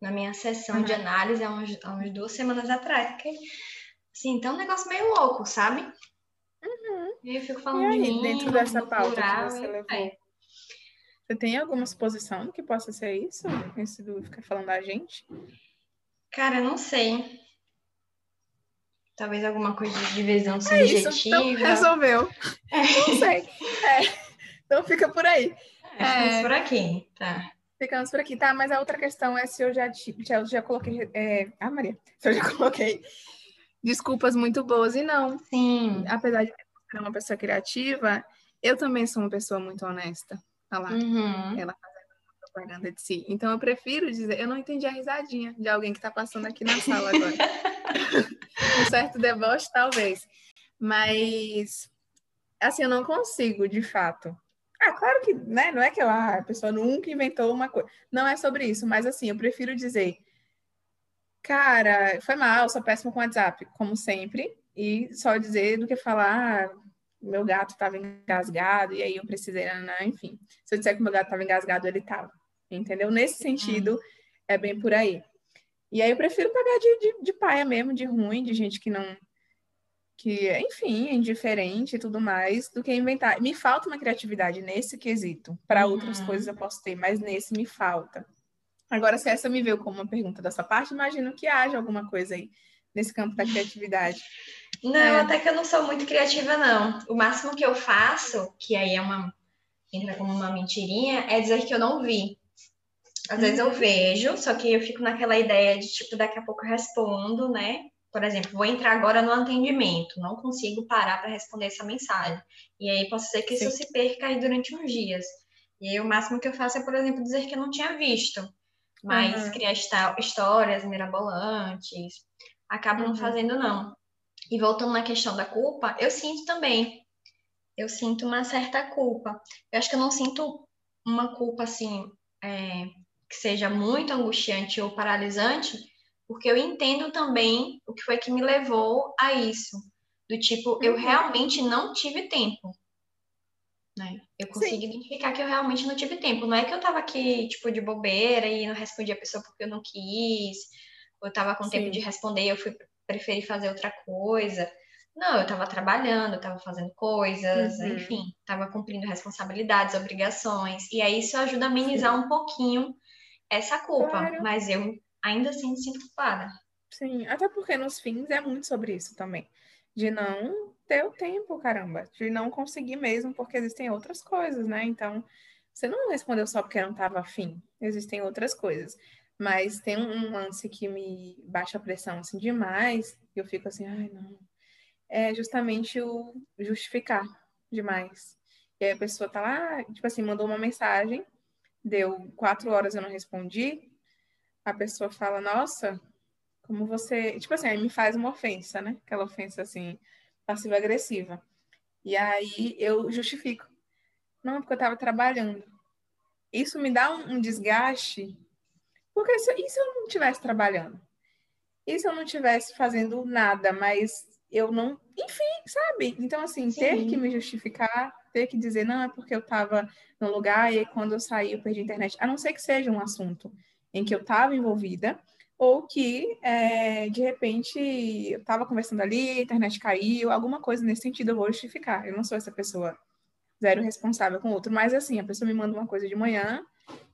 na minha sessão uhum. de análise há, uns, há umas duas semanas atrás. Porque, assim, tá um negócio meio louco, sabe? Uhum. E eu fico falando e aí, de mim, dentro dessa pauta plural, que você levou, é. Você tem alguma suposição do que possa ser isso? Esse do ficar falando da gente? Cara, não sei. Talvez alguma coisa de divisão subjetiva. É isso, então resolveu. É. Não sei. É. Então fica por aí. É, ficamos é... por aqui, tá. Ficamos por aqui, tá? Mas a outra questão é se eu já, já, já coloquei. É... Ah, Maria, se eu já *laughs* coloquei desculpas muito boas. E não. Sim. Apesar de ser uma pessoa criativa, eu também sou uma pessoa muito honesta. Olha lá. Uhum. Ela fazendo propaganda de si. Então eu prefiro dizer, eu não entendi a risadinha de alguém que está passando aqui na sala agora. *laughs* um certo deboche, talvez. Mas assim, eu não consigo, de fato, ah, claro que, né? Não é que a pessoa nunca inventou uma coisa. Não é sobre isso, mas assim, eu prefiro dizer, cara, foi mal, sou péssimo com WhatsApp, como sempre, e só dizer do que falar, meu gato estava engasgado, e aí eu precisei, né, né? enfim. Se eu disser que meu gato estava engasgado, ele estava. Entendeu? Nesse sentido, é bem por aí. E aí eu prefiro pagar de, de, de paia mesmo, de ruim, de gente que não que, enfim, é indiferente e tudo mais, do que inventar. Me falta uma criatividade nesse quesito. Para uhum. outras coisas eu posso ter, mas nesse me falta. Agora, se essa me veio como uma pergunta dessa parte, imagino que haja alguma coisa aí nesse campo da criatividade. Não, é. até que eu não sou muito criativa, não. O máximo que eu faço, que aí é uma. entra como uma mentirinha, é dizer que eu não vi. Às uhum. vezes eu uhum. vejo, só que eu fico naquela ideia de, tipo, daqui a pouco eu respondo, né? por exemplo, vou entrar agora no atendimento, não consigo parar para responder essa mensagem. E aí pode ser que Sim. isso se perca aí durante uns dias. E aí o máximo que eu faço é, por exemplo, dizer que eu não tinha visto. Mas uhum. criar histórias mirabolantes, acabo uhum. não fazendo, não. E voltando na questão da culpa, eu sinto também. Eu sinto uma certa culpa. Eu acho que eu não sinto uma culpa assim, é, que seja muito angustiante ou paralisante, porque eu entendo também o que foi que me levou a isso. Do tipo, uhum. eu realmente não tive tempo. Né? Eu consigo Sim. identificar que eu realmente não tive tempo. Não é que eu tava aqui, tipo, de bobeira e não respondi a pessoa porque eu não quis, eu tava com Sim. tempo de responder e eu fui preferi fazer outra coisa. Não, eu tava trabalhando, eu tava fazendo coisas, uhum. enfim, tava cumprindo responsabilidades, obrigações. E aí isso ajuda a amenizar Sim. um pouquinho essa culpa. Claro. Mas eu ainda assim me sinto culpada. Sim, até porque nos fins é muito sobre isso também. De não ter o tempo, caramba. De não conseguir mesmo, porque existem outras coisas, né? Então, você não respondeu só porque não estava afim. Existem outras coisas. Mas tem um lance que me baixa a pressão assim demais, e eu fico assim, ai, não. É justamente o justificar demais. E aí a pessoa tá lá, tipo assim, mandou uma mensagem deu quatro horas eu não respondi, a pessoa fala, nossa, como você. Tipo assim, aí me faz uma ofensa, né? Aquela ofensa assim, passiva-agressiva. E aí eu justifico. Não, porque eu estava trabalhando. Isso me dá um desgaste. Porque se, e se eu não estivesse trabalhando? E se eu não estivesse fazendo nada, mas eu não. Enfim, sabe? Então, assim, Sim. ter que me justificar, ter que dizer, não, é porque eu estava no lugar e quando eu saí eu perdi a internet. A não ser que seja um assunto em que eu estava envolvida, ou que, é, de repente, eu estava conversando ali, a internet caiu, alguma coisa nesse sentido eu vou justificar. Eu não sou essa pessoa zero responsável com o outro, mas assim, a pessoa me manda uma coisa de manhã,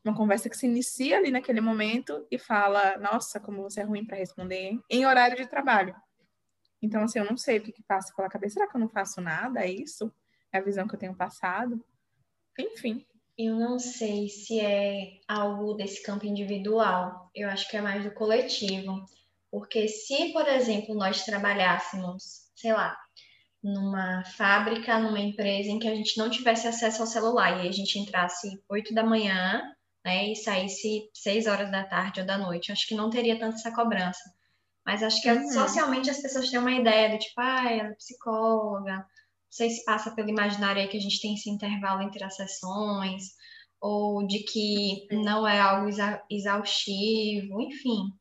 uma conversa que se inicia ali naquele momento e fala, nossa, como você é ruim para responder, em horário de trabalho. Então, assim, eu não sei o que, que passa pela cabeça. Será que eu não faço nada? É isso? É a visão que eu tenho passado? Enfim. Eu não sei se é algo desse campo individual. Eu acho que é mais do coletivo. Porque se, por exemplo, nós trabalhássemos, sei lá, numa fábrica, numa empresa em que a gente não tivesse acesso ao celular e a gente entrasse 8 da manhã, né, e saísse 6 horas da tarde ou da noite, acho que não teria tanta essa cobrança. Mas acho que uhum. socialmente as pessoas têm uma ideia do tipo, ah, ela é psicóloga, não sei se passa pelo imaginário aí que a gente tem esse intervalo entre as sessões, ou de que não é algo exa exaustivo, enfim.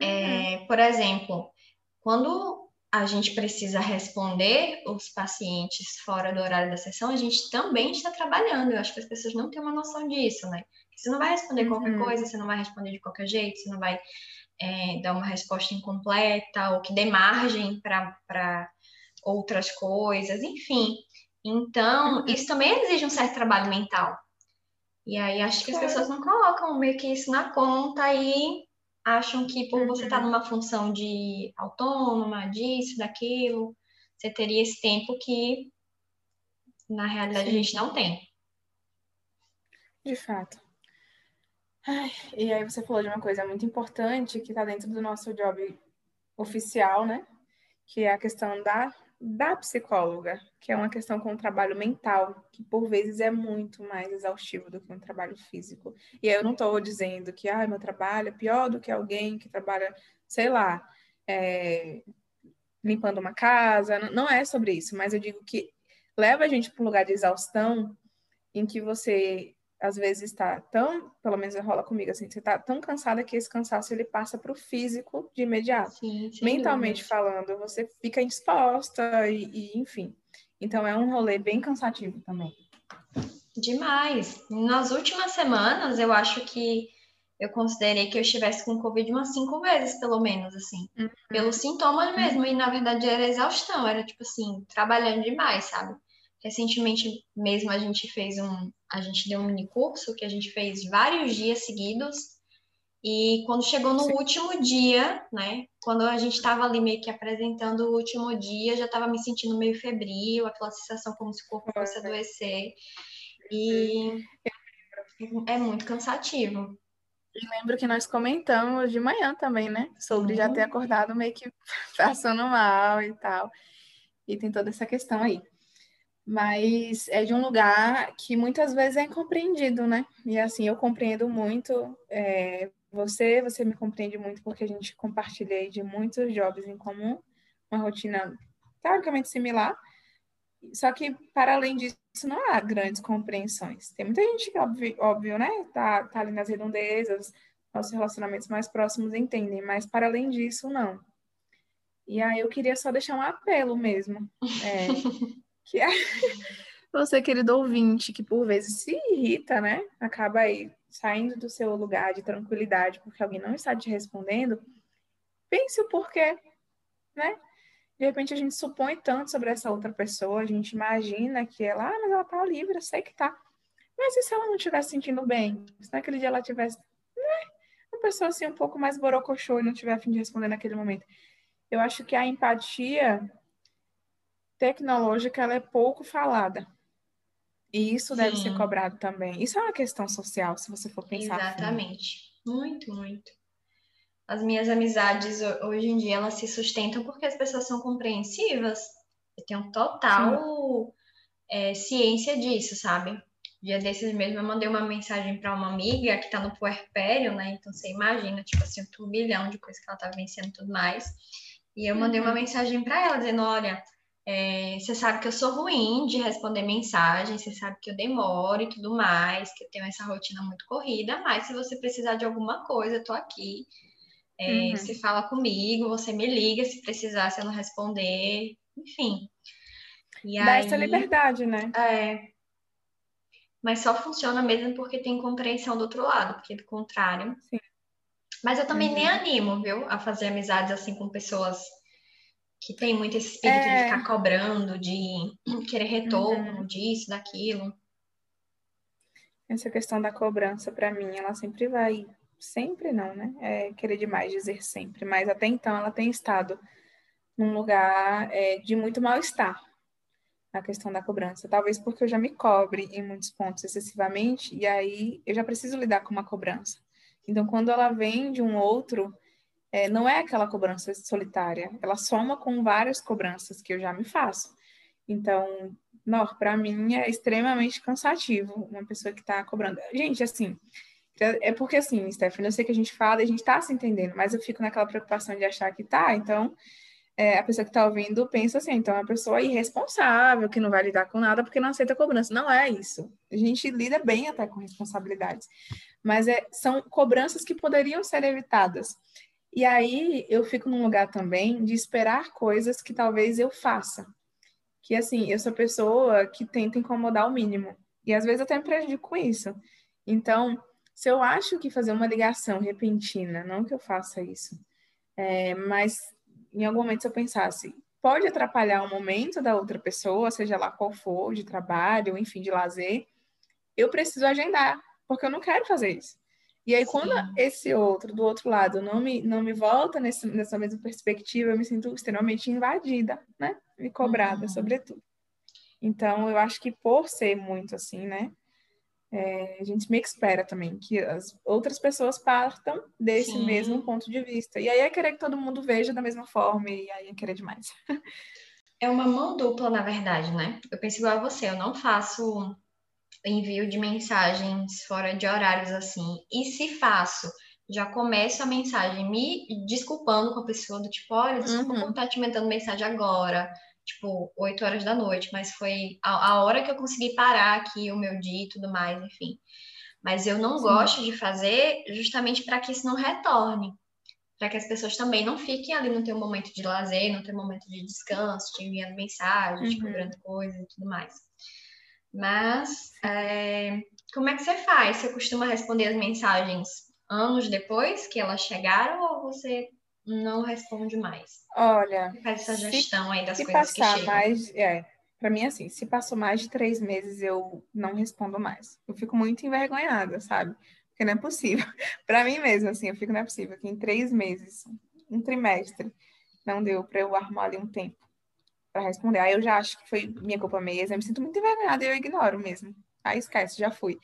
É, uhum. É, por exemplo, quando a gente precisa responder os pacientes fora do horário da sessão, a gente também está trabalhando. Eu acho que as pessoas não têm uma noção disso, né? Você não vai responder qualquer uhum. coisa, você não vai responder de qualquer jeito, você não vai é, dar uma resposta incompleta ou que dê margem para outras coisas, enfim. Então, uhum. isso também exige um certo trabalho mental. E aí acho que as pessoas não colocam meio que isso na conta e acham que por você estar tá uhum. numa função de autônoma, disso, daquilo, você teria esse tempo que na realidade Sim. a gente não tem. De fato. Ai, e aí você falou de uma coisa muito importante que está dentro do nosso job oficial, né? Que é a questão da da psicóloga, que é uma questão com o trabalho mental, que por vezes é muito mais exaustivo do que um trabalho físico. E eu não estou dizendo que ah, meu trabalho é pior do que alguém que trabalha, sei lá, é, limpando uma casa. Não é sobre isso, mas eu digo que leva a gente para um lugar de exaustão em que você às vezes está tão, pelo menos rola comigo assim, você está tão cansada que esse cansaço ele passa para o físico de imediato. Sim, Mentalmente dúvida. falando, você fica exposta e, e, enfim. Então é um rolê bem cansativo também. Demais. Nas últimas semanas, eu acho que eu considerei que eu estivesse com Covid umas cinco vezes, pelo menos, assim. Uhum. Pelos sintomas mesmo. Uhum. E na verdade era exaustão, era tipo assim, trabalhando demais, sabe? Recentemente mesmo a gente fez um, a gente deu um mini curso que a gente fez vários dias seguidos e quando chegou no Sim. último dia, né, quando a gente estava ali meio que apresentando o último dia, já estava me sentindo meio febril, aquela sensação como se o corpo fosse adoecer e é muito cansativo. E lembro que nós comentamos de manhã também, né? Sobre já ter acordado meio que *laughs* passando mal e tal. E tem toda essa questão aí mas é de um lugar que muitas vezes é incompreendido, né? E assim, eu compreendo muito é, você, você me compreende muito porque a gente compartilha de muitos jobs em comum, uma rotina teoricamente similar, só que para além disso não há grandes compreensões. Tem muita gente que, óbvio, óbvio né, tá, tá ali nas redondezas, nossos relacionamentos mais próximos entendem, mas para além disso, não. E aí eu queria só deixar um apelo mesmo. É, *laughs* que é *laughs* você, querido ouvinte, que por vezes se irrita, né? Acaba aí saindo do seu lugar de tranquilidade porque alguém não está te respondendo. Pense o porquê, né? De repente a gente supõe tanto sobre essa outra pessoa, a gente imagina que ela, ah, mas ela tá livre, eu sei que tá. Mas e se ela não estivesse sentindo bem? Se naquele dia ela tivesse, né? Uma pessoa assim um pouco mais borocochô e não tiver a fim de responder naquele momento. Eu acho que a empatia tecnológica ela é pouco falada. E isso Sim. deve ser cobrado também. Isso é uma questão social, se você for pensar. Exatamente. Muito, muito. As minhas amizades hoje em dia elas se sustentam porque as pessoas são compreensivas. Eu tenho total é, ciência disso, sabe? Dia desses mesmo eu mandei uma mensagem para uma amiga que está no puerpério, né? Então você imagina, tipo assim, um turbilhão de coisas que ela tá vencendo e tudo mais. E eu mandei uma uhum. mensagem para ela dizendo: olha, é, você sabe que eu sou ruim de responder mensagem, você sabe que eu demoro e tudo mais, que eu tenho essa rotina muito corrida, mas se você precisar de alguma coisa, eu tô aqui. É, uhum. Você fala comigo, você me liga se precisar, se eu não responder, enfim. E Dá aí, essa liberdade, né? É, mas só funciona mesmo porque tem compreensão do outro lado, porque do contrário. Sim. Mas eu também uhum. nem animo, viu, a fazer amizades assim com pessoas que têm muito esse espírito é... de ficar cobrando, de *clears throat* querer retorno uhum. disso, daquilo. Essa questão da cobrança, para mim, ela sempre vai. Sempre não, né? É querer demais dizer sempre, mas até então ela tem estado num lugar é, de muito mal-estar a questão da cobrança. Talvez porque eu já me cobre em muitos pontos excessivamente, e aí eu já preciso lidar com uma cobrança. Então, quando ela vem de um outro, é, não é aquela cobrança solitária, ela soma com várias cobranças que eu já me faço. Então, para mim é extremamente cansativo uma pessoa que está cobrando. Gente, assim, é porque assim, Stephanie, eu sei que a gente fala e a gente está se entendendo, mas eu fico naquela preocupação de achar que tá, então é, a pessoa que está ouvindo pensa assim, então é uma pessoa irresponsável, que não vai lidar com nada porque não aceita cobrança. Não é isso. A gente lida bem até com responsabilidades, mas é, são cobranças que poderiam ser evitadas. E aí eu fico num lugar também de esperar coisas que talvez eu faça. Que assim, eu sou pessoa que tenta incomodar o mínimo. E às vezes eu até me prejudico com isso. Então, se eu acho que fazer uma ligação repentina, não que eu faça isso, é, mas em algum momento se eu pensasse, pode atrapalhar o momento da outra pessoa, seja lá qual for, de trabalho, enfim, de lazer, eu preciso agendar, porque eu não quero fazer isso. E aí, Sim. quando esse outro, do outro lado, não me, não me volta nesse, nessa mesma perspectiva, eu me sinto extremamente invadida, né? E cobrada, uhum. sobretudo. Então, eu acho que por ser muito assim, né? é, a gente me espera também que as outras pessoas partam desse Sim. mesmo ponto de vista. E aí é querer que todo mundo veja da mesma forma, e aí é querer demais. *laughs* É uma mão dupla, na verdade, né? Eu penso igual a você, eu não faço envio de mensagens fora de horários assim. E se faço, já começo a mensagem me desculpando com a pessoa, do tipo, olha, desculpa uhum. por estar te mandando mensagem agora tipo, 8 horas da noite, mas foi a, a, hora que eu consegui parar aqui o meu dia e tudo mais, enfim. Mas eu não Sim. gosto de fazer justamente para que isso não retorne. Para que as pessoas também não fiquem ali no teu momento de lazer, no teu momento de descanso, te enviando mensagens, uhum. te cobrando coisas e tudo mais. Mas, é, como é que você faz? Você costuma responder as mensagens anos depois que elas chegaram ou você não responde mais. Olha. Faz essa gestão se, aí das se coisas passar que chegam. mais, é, para mim assim, se passou mais de três meses eu não respondo mais. Eu fico muito envergonhada, sabe? Porque não é possível. *laughs* para mim mesmo, assim, eu fico não é possível que em três meses, um trimestre, não deu para eu arrumar ali um tempo para responder. Aí eu já acho que foi minha culpa mesmo. Eu me sinto muito envergonhada e eu ignoro mesmo. Aí esquece, já fui.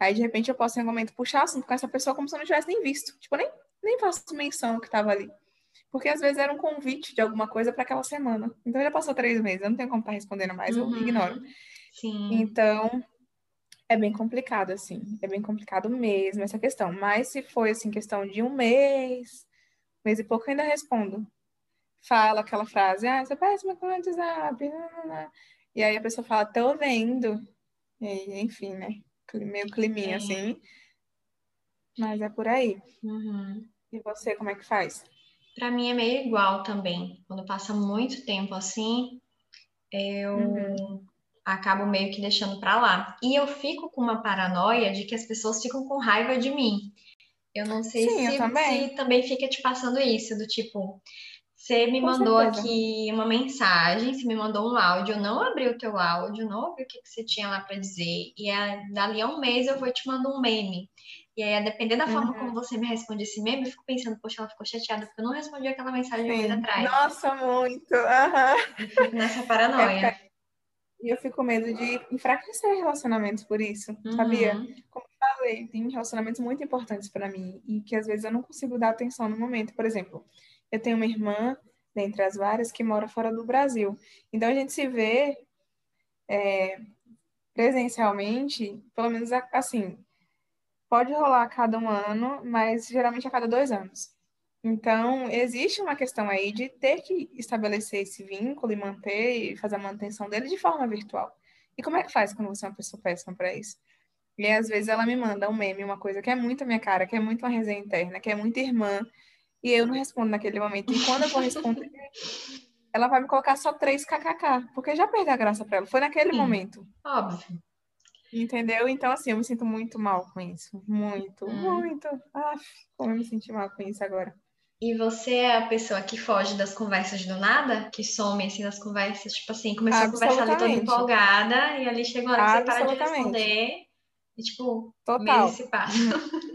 Aí de repente eu posso em algum momento puxar assunto com essa pessoa como se eu não tivesse nem visto. Tipo, nem nem faço menção que estava ali. Porque às vezes era um convite de alguma coisa para aquela semana. Então já passou três meses, eu não tenho como estar tá respondendo mais, eu uhum. ignoro. Sim. Então é bem complicado, assim. É bem complicado mesmo essa questão. Mas se foi assim, questão de um mês, mês e pouco, eu ainda respondo. Fala aquela frase, ah, você é péssima com o WhatsApp. E aí a pessoa fala, tô vendo. E aí, enfim, né? Meio climinha, é. assim. Mas é por aí. Uhum. E você, como é que faz? Para mim é meio igual também. Quando passa muito tempo assim, eu uhum. acabo meio que deixando para lá. E eu fico com uma paranoia de que as pessoas ficam com raiva de mim. Eu não sei Sim, se, também. se também fica te passando isso, do tipo, você me Com mandou certeza. aqui uma mensagem, você me mandou um áudio, eu não abri o teu áudio, não ouvi o que, que você tinha lá para dizer, e é, dali a um mês eu vou te mandar um meme. E aí, dependendo da forma uhum. como você me responde esse meme, eu fico pensando, poxa, ela ficou chateada porque eu não respondi aquela mensagem um mês atrás. Nossa, muito! Uhum. Eu fico nessa paranoia. É, e eu fico com medo de enfraquecer relacionamentos por isso, uhum. sabia? Como eu falei, tem relacionamentos muito importantes para mim e que às vezes eu não consigo dar atenção no momento. Por exemplo, eu tenho uma irmã, dentre as várias, que mora fora do Brasil. Então a gente se vê é, presencialmente, pelo menos assim, pode rolar a cada um ano, mas geralmente a cada dois anos. Então, existe uma questão aí de ter que estabelecer esse vínculo e manter e fazer a manutenção dele de forma virtual. E como é que faz quando você é uma pessoa péssima para isso? E às vezes ela me manda um meme, uma coisa que é muito a minha cara, que é muito uma resenha interna, que é muito irmã, e eu não respondo naquele momento. E quando eu vou responder, ela vai me colocar só três kkk, porque já perdeu a graça para ela. Foi naquele Sim, momento. Óbvio. Entendeu? Então, assim, eu me sinto muito mal com isso. Muito, hum. muito. Aff, como eu me senti mal com isso agora. E você é a pessoa que foge das conversas do nada? Que some, assim, das conversas? Tipo assim, começou a conversar ali toda empolgada e ali chegou a hora que você para de responder e, tipo, Total. meses se passam. *laughs*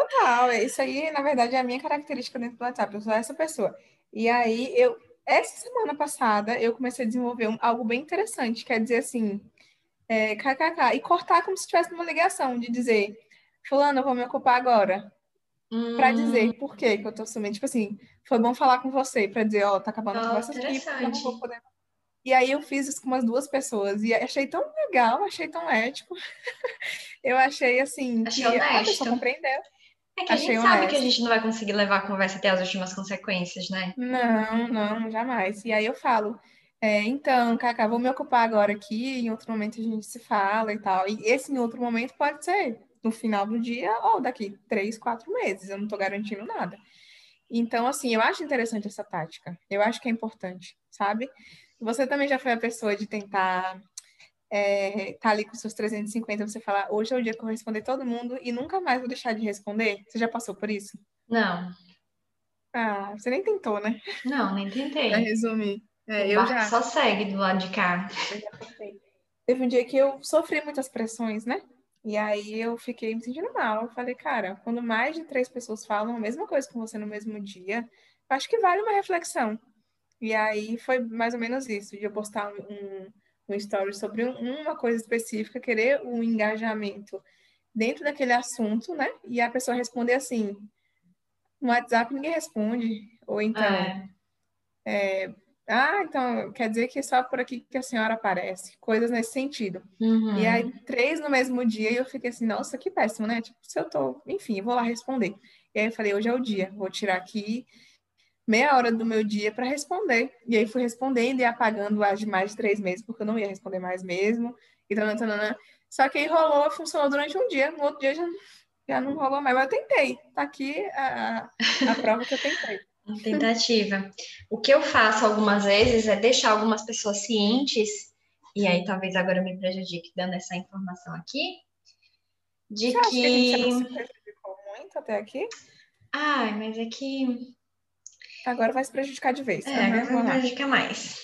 Total. Isso aí, na verdade, é a minha característica dentro do WhatsApp. Eu sou essa pessoa. E aí, eu... Essa semana passada, eu comecei a desenvolver um, algo bem interessante. Quer dizer, assim, é, kkk. E cortar como se estivesse numa ligação, de dizer... Fulano, eu vou me ocupar agora Hum. Pra dizer por que que eu tô sumindo. Tipo assim, foi bom falar com você, pra dizer, ó, oh, tá acabando a oh, conversa aqui, não vou poder. E aí eu fiz isso com umas duas pessoas e achei tão legal, achei tão ético. *laughs* eu achei assim, achei que honesto. a pessoa compreendeu. É que achei a gente honesto. sabe que a gente não vai conseguir levar a conversa até as últimas consequências, né? Não, não, jamais. E aí eu falo, é, então, Cacá, vou me ocupar agora aqui, em outro momento a gente se fala e tal. E esse em outro momento pode ser no final do dia ou daqui três, quatro meses. Eu não estou garantindo nada. Então, assim, eu acho interessante essa tática. Eu acho que é importante, sabe? Você também já foi a pessoa de tentar é, tá ali com seus 350, você falar, hoje é o dia que eu vou responder todo mundo e nunca mais vou deixar de responder? Você já passou por isso? Não. Ah, você nem tentou, né? Não, nem tentei. Pra resumir. É, eu já... Só segue do lado de cá. Teve um dia que eu sofri muitas pressões, né? E aí eu fiquei me sentindo mal. Eu falei, cara, quando mais de três pessoas falam a mesma coisa com você no mesmo dia, acho que vale uma reflexão. E aí foi mais ou menos isso, de eu postar um, um story sobre uma coisa específica, querer um engajamento dentro daquele assunto, né? E a pessoa responder assim, no WhatsApp ninguém responde, ou então, é. É, ah, então quer dizer que é só por aqui que a senhora aparece, coisas nesse sentido. Uhum. E aí, três no mesmo dia, e eu fiquei assim, nossa, que péssimo, né? Tipo, se eu tô, enfim, vou lá responder. E aí eu falei, hoje é o dia, vou tirar aqui meia hora do meu dia para responder. E aí fui respondendo e apagando as de mais de três meses, porque eu não ia responder mais mesmo. E tanana, tanana. Só que aí rolou, funcionou durante um dia, no outro dia já, já não rolou mais. Mas eu tentei. Tá aqui a, a prova que eu tentei. *laughs* Tentativa. O que eu faço algumas vezes é deixar algumas pessoas cientes, e aí talvez agora eu me prejudique dando essa informação aqui, de Você que. que a gente não se prejudicou muito até aqui? Ai, mas é que. Agora vai se prejudicar de vez. É, agora vai prejudicar mais.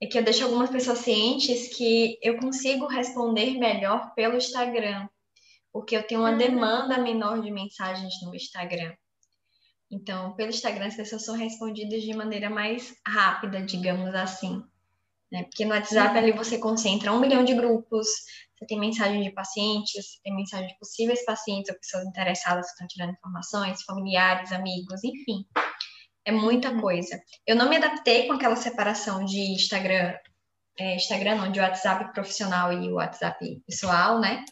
É que eu deixo algumas pessoas cientes que eu consigo responder melhor pelo Instagram, porque eu tenho uma hum. demanda menor de mensagens no Instagram. Então, pelo Instagram, as pessoas são respondidas de maneira mais rápida, digamos assim. Né? Porque no WhatsApp ali você concentra um milhão de grupos, você tem mensagem de pacientes, tem mensagem de possíveis pacientes ou pessoas interessadas que estão tirando informações, familiares, amigos, enfim. É muita uhum. coisa. Eu não me adaptei com aquela separação de Instagram, é, Instagram não, de WhatsApp profissional e o WhatsApp pessoal, né?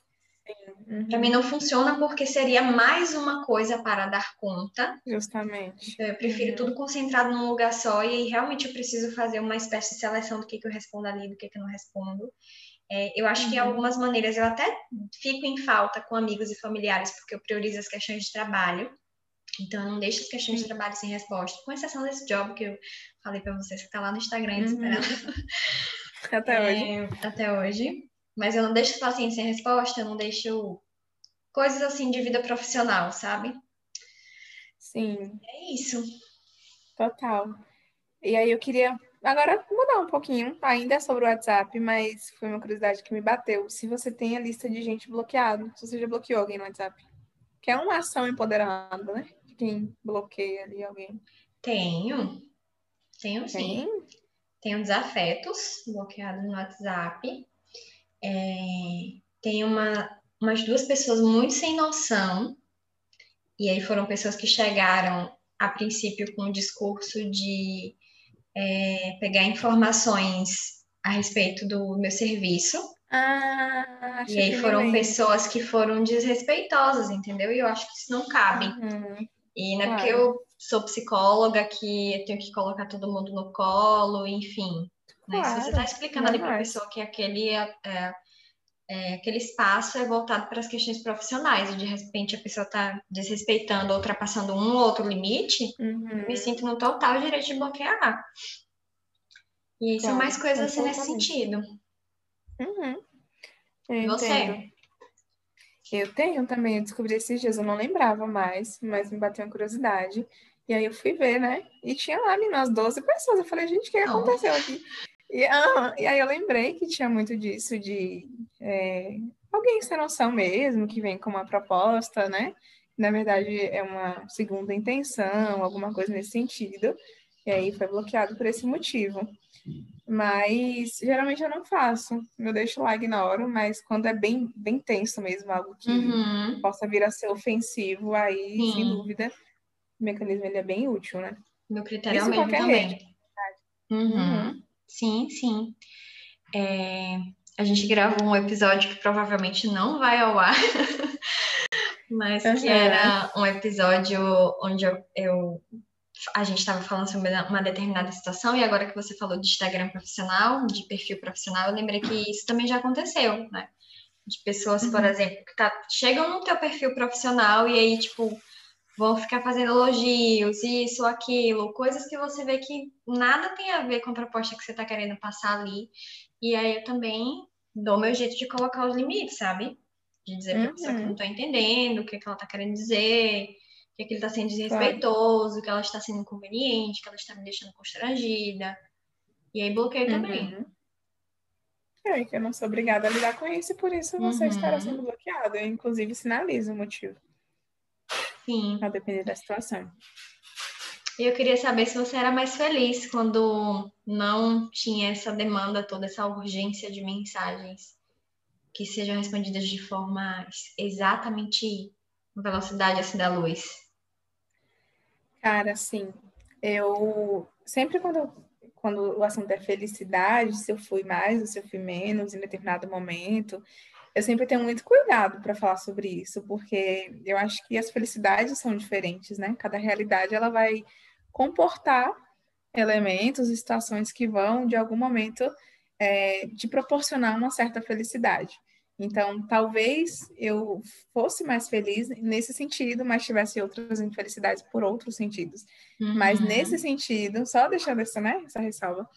Uhum. Para mim não funciona porque seria mais uma coisa para dar conta. Justamente. Então, eu prefiro uhum. tudo concentrado num lugar só e realmente eu preciso fazer uma espécie de seleção do que, que eu respondo ali, do que, que eu não respondo. É, eu acho uhum. que algumas maneiras eu até fico em falta com amigos e familiares porque eu priorizo as questões de trabalho. Então, eu não deixo as questões de trabalho sem resposta, com exceção desse job que eu falei para vocês que está lá no Instagram uhum. esperando. *laughs* Até é, hoje. Até hoje. Mas eu não deixo o paciente sem resposta, eu não deixo coisas assim de vida profissional, sabe? Sim. É isso. Total. E aí eu queria agora mudar um pouquinho, ainda é sobre o WhatsApp, mas foi uma curiosidade que me bateu. Se você tem a lista de gente bloqueada, se você já bloqueou alguém no WhatsApp. Que é uma ação empoderada, né? Quem bloqueia ali alguém. Tenho. Tenho sim. Tem? Tenho desafetos bloqueados no WhatsApp. É, tem uma, umas duas pessoas muito sem noção, e aí foram pessoas que chegaram a princípio com o discurso de é, pegar informações a respeito do meu serviço, Ah, e aí foram pessoas que foram desrespeitosas, entendeu? E eu acho que isso não cabe. Uhum. E não é porque eu sou psicóloga que eu tenho que colocar todo mundo no colo, enfim. Claro. Né? Se você está explicando ali para a pessoa que aquele, é, é, é, aquele espaço é voltado para as questões profissionais, e de repente a pessoa está desrespeitando ou ultrapassando um ou outro limite, uhum. me sinto no total direito de bloquear. E claro. são mais coisas assim nesse sentido. Uhum. Eu Você? Eu tenho também, eu descobri esses dias, eu não lembrava mais, mas me bateu uma curiosidade. E aí eu fui ver, né? E tinha lá umas 12 pessoas. Eu falei, gente, o que aconteceu aqui? E, ah, e aí eu lembrei que tinha muito disso de é, alguém sem noção mesmo, que vem com uma proposta, né? Na verdade, é uma segunda intenção, alguma coisa nesse sentido. E aí foi bloqueado por esse motivo. Mas geralmente eu não faço. Eu deixo lá, ignoro, mas quando é bem, bem tenso mesmo, algo que uhum. possa vir a ser ofensivo, aí, Sim. sem dúvida, o mecanismo ele é bem útil, né? Meu critério Isso é o mesmo também. Rede. Uhum. Uhum. Sim, sim. É, a gente gravou um episódio que provavelmente não vai ao ar, *laughs* mas que era um episódio onde eu, eu a gente estava falando sobre uma determinada situação, e agora que você falou de Instagram profissional, de perfil profissional, eu lembrei que isso também já aconteceu, né? De pessoas, uhum. por exemplo, que tá, chegam no teu perfil profissional e aí, tipo, vão ficar fazendo elogios, isso, aquilo, coisas que você vê que nada tem a ver com a proposta que você está querendo passar ali. E aí eu também dou meu jeito de colocar os limites, sabe? De dizer uhum. pra pessoa que não tô entendendo, o que, que ela tá querendo dizer que aquilo está sendo desrespeitoso, que ela está sendo inconveniente, que ela está me deixando constrangida. E aí bloqueio uhum. também. É, que eu não sou obrigada a lidar com isso e por isso você uhum. estará sendo bloqueado. Eu, inclusive, sinalizo o motivo. Sim. A depender da situação. E eu queria saber se você era mais feliz quando não tinha essa demanda toda, essa urgência de mensagens que sejam respondidas de forma exatamente velocidade assim da luz. Cara, assim, eu sempre quando, quando o assunto é felicidade, se eu fui mais ou se eu fui menos em determinado momento, eu sempre tenho muito cuidado para falar sobre isso, porque eu acho que as felicidades são diferentes, né? Cada realidade ela vai comportar elementos e situações que vão, de algum momento, é, te proporcionar uma certa felicidade. Então, talvez eu fosse mais feliz nesse sentido, mas tivesse outras infelicidades por outros sentidos. Uhum. Mas nesse sentido, só deixando essa, né, essa ressalva,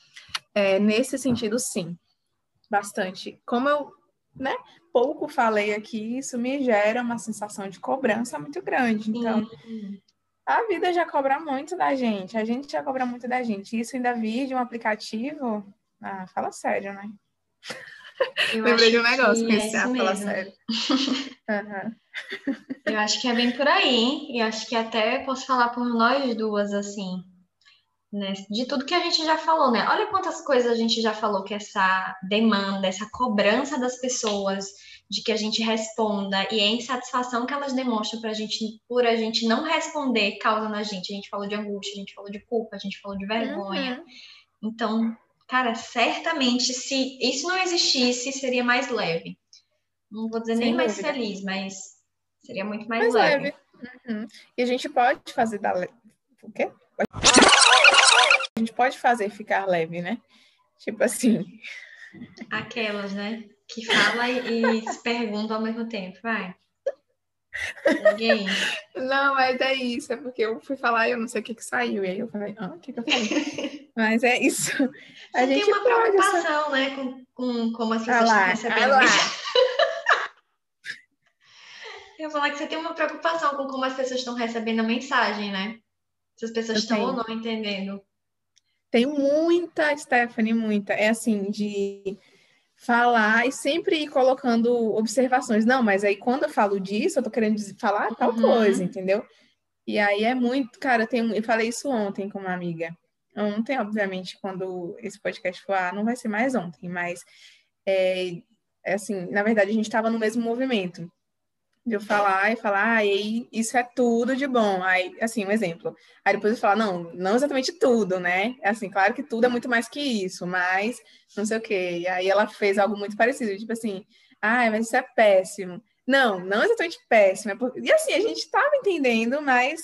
é, nesse sentido, sim, bastante. Como eu, né, pouco falei aqui, isso me gera uma sensação de cobrança muito grande. Então, a vida já cobra muito da gente, a gente já cobra muito da gente. Isso ainda vir de um aplicativo, ah, fala sério, né? *laughs* Eu Lembrei de um negócio esse é fala sério. *laughs* uhum. Eu acho que é bem por aí, hein? E acho que até posso falar por nós duas, assim, né? De tudo que a gente já falou, né? Olha quantas coisas a gente já falou que essa demanda, essa cobrança das pessoas de que a gente responda e a insatisfação que elas demonstram pra gente por a gente não responder causa na gente. A gente falou de angústia, a gente falou de culpa, a gente falou de vergonha. Uhum. Então, Cara, certamente, se isso não existisse, seria mais leve. Não vou dizer Sem nem dúvida. mais feliz, mas seria muito mais, mais leve. leve. Uhum. E a gente pode fazer da le... o quê? A gente pode fazer ficar leve, né? Tipo assim. Aquelas, né? Que fala e, e se pergunta ao mesmo tempo, vai. Ninguém. Não, mas é isso, é porque eu fui falar e eu não sei o que que saiu. E aí eu falei, ah, o que que eu falei? *laughs* mas é isso. A Você gente tem uma preocupação, essa... né, com, com como as pessoas ah estão recebendo. eu ia falar que você tem uma preocupação com como as pessoas estão recebendo a mensagem, né? Se as pessoas eu estão tenho. ou não entendendo. Tenho muita, Stephanie, muita. É assim, de falar e sempre ir colocando observações. Não, mas aí quando eu falo disso, eu tô querendo falar tal uhum. coisa, entendeu? E aí é muito, cara, eu, tenho, eu falei isso ontem com uma amiga. Ontem, obviamente, quando esse podcast for, ah, não vai ser mais ontem, mas é, é assim, na verdade, a gente estava no mesmo movimento. De eu falar e falar, ah, isso é tudo de bom. Aí, assim, um exemplo. Aí depois eu falar, não, não exatamente tudo, né? Assim, claro que tudo é muito mais que isso, mas não sei o quê. E aí ela fez algo muito parecido, tipo assim, ah, mas isso é péssimo. Não, não exatamente péssimo. É. E assim, a gente estava entendendo, mas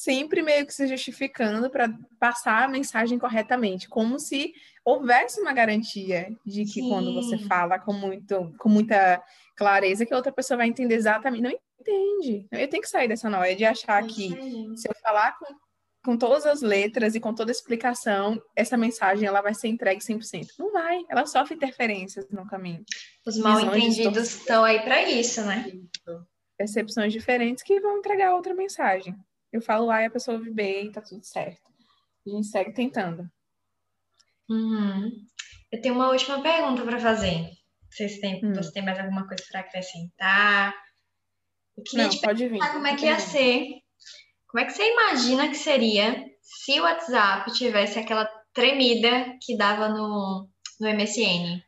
sempre meio que se justificando para passar a mensagem corretamente, como se houvesse uma garantia de que Sim. quando você fala com, muito, com muita clareza, que a outra pessoa vai entender exatamente. Não entende. Eu tenho que sair dessa noia de achar que se eu falar com, com todas as letras e com toda a explicação, essa mensagem ela vai ser entregue 100%. Não vai, ela sofre interferências no caminho. Os mal entendidos estão aí para isso, né? Percepções diferentes que vão entregar outra mensagem. Eu falo A e a pessoa ouve B e tá tudo certo. A gente segue tentando. Uhum. Eu tenho uma última pergunta para fazer. Vocês têm, hum. Você tem mais alguma coisa para acrescentar? Eu queria Não, te pode vir. como é que ia ser. Como é que você imagina que seria se o WhatsApp tivesse aquela tremida que dava no, no MSN?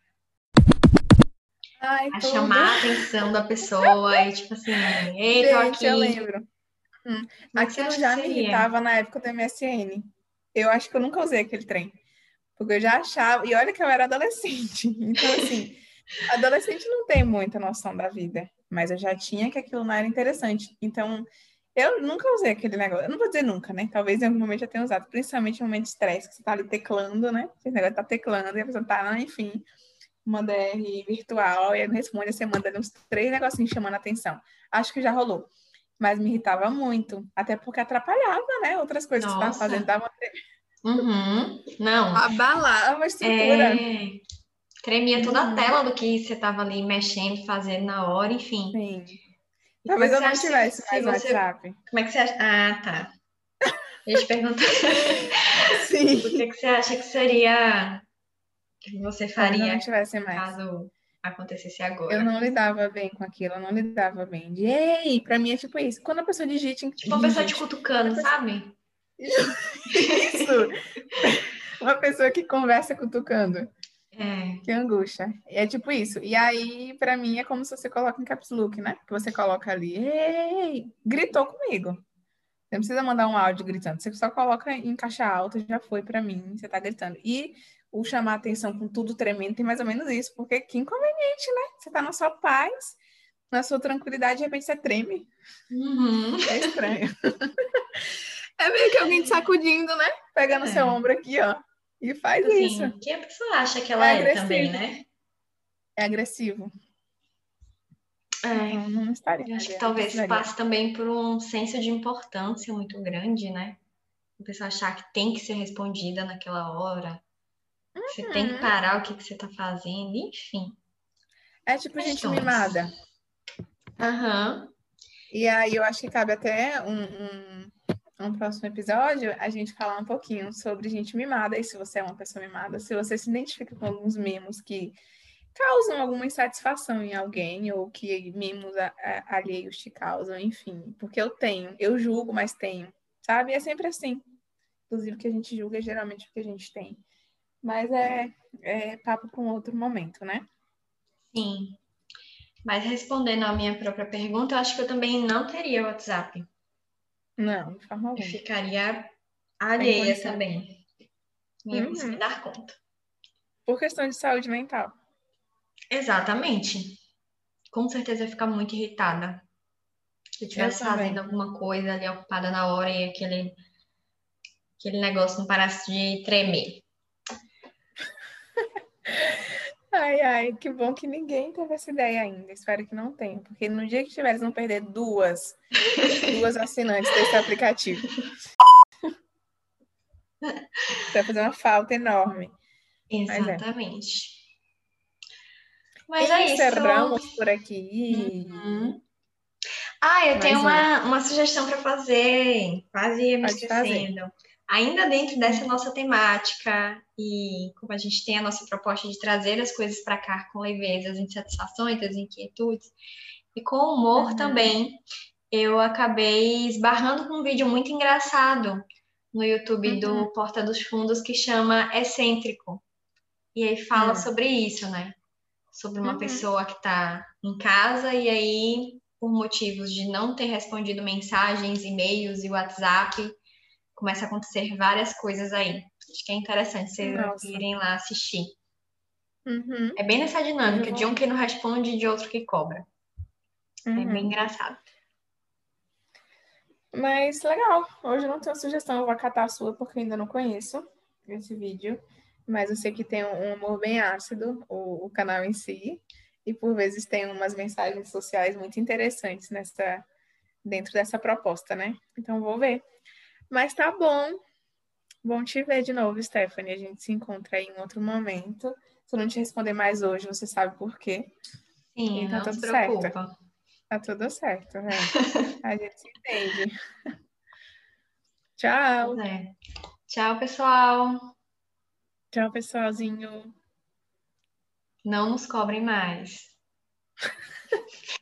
Ai, a chamar a atenção da pessoa e tipo assim, ei, tô aqui. Eu lembro. Hum. Aquilo já me irritava na época do MSN. Eu acho que eu nunca usei aquele trem. Porque eu já achava. E olha que eu era adolescente. *laughs* Então, assim, adolescente não tem muita noção da vida. Mas eu já tinha que aquilo não era interessante. Então, eu nunca usei aquele negócio. Eu não vou dizer nunca, né? Talvez em algum momento eu tenha usado. Principalmente em momento de estresse, que você tá ali teclando, né? Esse negócio tá teclando e a pessoa tá, enfim, uma DR virtual. E aí não responde, você manda uns três negocinhos chamando a atenção. Acho que já rolou mas me irritava muito, até porque atrapalhava, né? Outras coisas Nossa. que você estava fazendo, dava uhum. Não. Abalava a estrutura. É... Tremia toda uhum. a tela do que você estava ali mexendo, fazendo na hora, enfim. Sim. Talvez eu não tivesse mais você... WhatsApp. Como é que você acha? Ah, tá. Deixa eu perguntar. *laughs* Sim. O que, que você acha que seria que você faria não tivesse mais. caso acontecesse agora. Eu não lidava bem com aquilo, eu não lidava bem. De, ei, pra mim é tipo isso. Quando a pessoa digite. Tipo uma pessoa te cutucando, sabe? isso! *laughs* uma pessoa que conversa cutucando. É. Que angústia. É tipo isso. E aí, para mim, é como se você coloca em caps look, né? Que você coloca ali, ei, gritou comigo. Você não precisa mandar um áudio gritando. Você só coloca em caixa alta, já foi para mim, você tá gritando. E o chamar atenção com tudo tremendo tem mais ou menos isso, porque que inconveniente, né? Você tá na sua paz, na sua tranquilidade, de repente você treme. Uhum. É estranho. *laughs* é meio que alguém te sacudindo, né? Pegando é. seu ombro aqui, ó. E faz assim, isso. Que a pessoa acha que ela é, é também, né? É agressivo. É, não, não estaria. acho que talvez passe também por um senso de importância muito grande, né? A pessoa achar que tem que ser respondida naquela hora. Você tem que parar o que, que você tá fazendo, enfim. É tipo Questões. gente mimada. Aham. Uhum. E aí eu acho que cabe até um, um, um, próximo episódio a gente falar um pouquinho sobre gente mimada. E se você é uma pessoa mimada, se você se identifica com alguns mimos que causam alguma insatisfação em alguém, ou que mimos a, a, alheios te causam, enfim. Porque eu tenho, eu julgo, mas tenho. Sabe? É sempre assim. Inclusive, o que a gente julga é geralmente o que a gente tem. Mas é, é papo um outro momento, né? Sim. Mas respondendo à minha própria pergunta, eu acho que eu também não teria WhatsApp. Não, de forma alguma. Eu ficaria alheia também. Não uhum. dar conta. Por questão de saúde mental. Exatamente. Com certeza eu ia ficar muito irritada. Se eu estivesse fazendo alguma coisa ali ocupada na hora e aquele, aquele negócio não parasse de tremer. Ai, ai, que bom que ninguém teve essa ideia ainda. Espero que não tenha, porque no dia que tiver, eles vão perder duas, duas assinantes desse aplicativo. Vai fazer uma falta enorme. Exatamente. Mas é, Mas é Encerramos isso. por aqui. Uhum. Ah, eu Mais tenho uma, uma sugestão para fazer. Quase me esquecendo. Fazer ainda dentro dessa nossa temática e como a gente tem a nossa proposta de trazer as coisas para cá com leveza, as insatisfações, as inquietudes e com humor uhum. também, eu acabei esbarrando com um vídeo muito engraçado no YouTube uhum. do Porta dos Fundos que chama Excêntrico. E aí fala uhum. sobre isso, né? Sobre uma uhum. pessoa que está em casa e aí por motivos de não ter respondido mensagens, e-mails e WhatsApp. Começa a acontecer várias coisas aí. Acho que é interessante vocês Nossa. irem lá assistir. Uhum. É bem nessa dinâmica de um que não responde e de outro que cobra. Uhum. É bem uhum. engraçado. Mas legal. Hoje eu não tenho sugestão, eu vou acatar a sua porque ainda não conheço esse vídeo. Mas eu sei que tem um humor bem ácido, o, o canal em si. E por vezes tem umas mensagens sociais muito interessantes nessa, dentro dessa proposta, né? Então vou ver. Mas tá bom. Bom te ver de novo, Stephanie. A gente se encontra aí em outro momento. Se eu não te responder mais hoje, você sabe por quê. Sim, então, não tá tudo. Certo. Tá tudo certo, né? *laughs* A gente se entende. *laughs* Tchau. É. Tchau, pessoal. Tchau, pessoalzinho. Não nos cobrem mais. *laughs*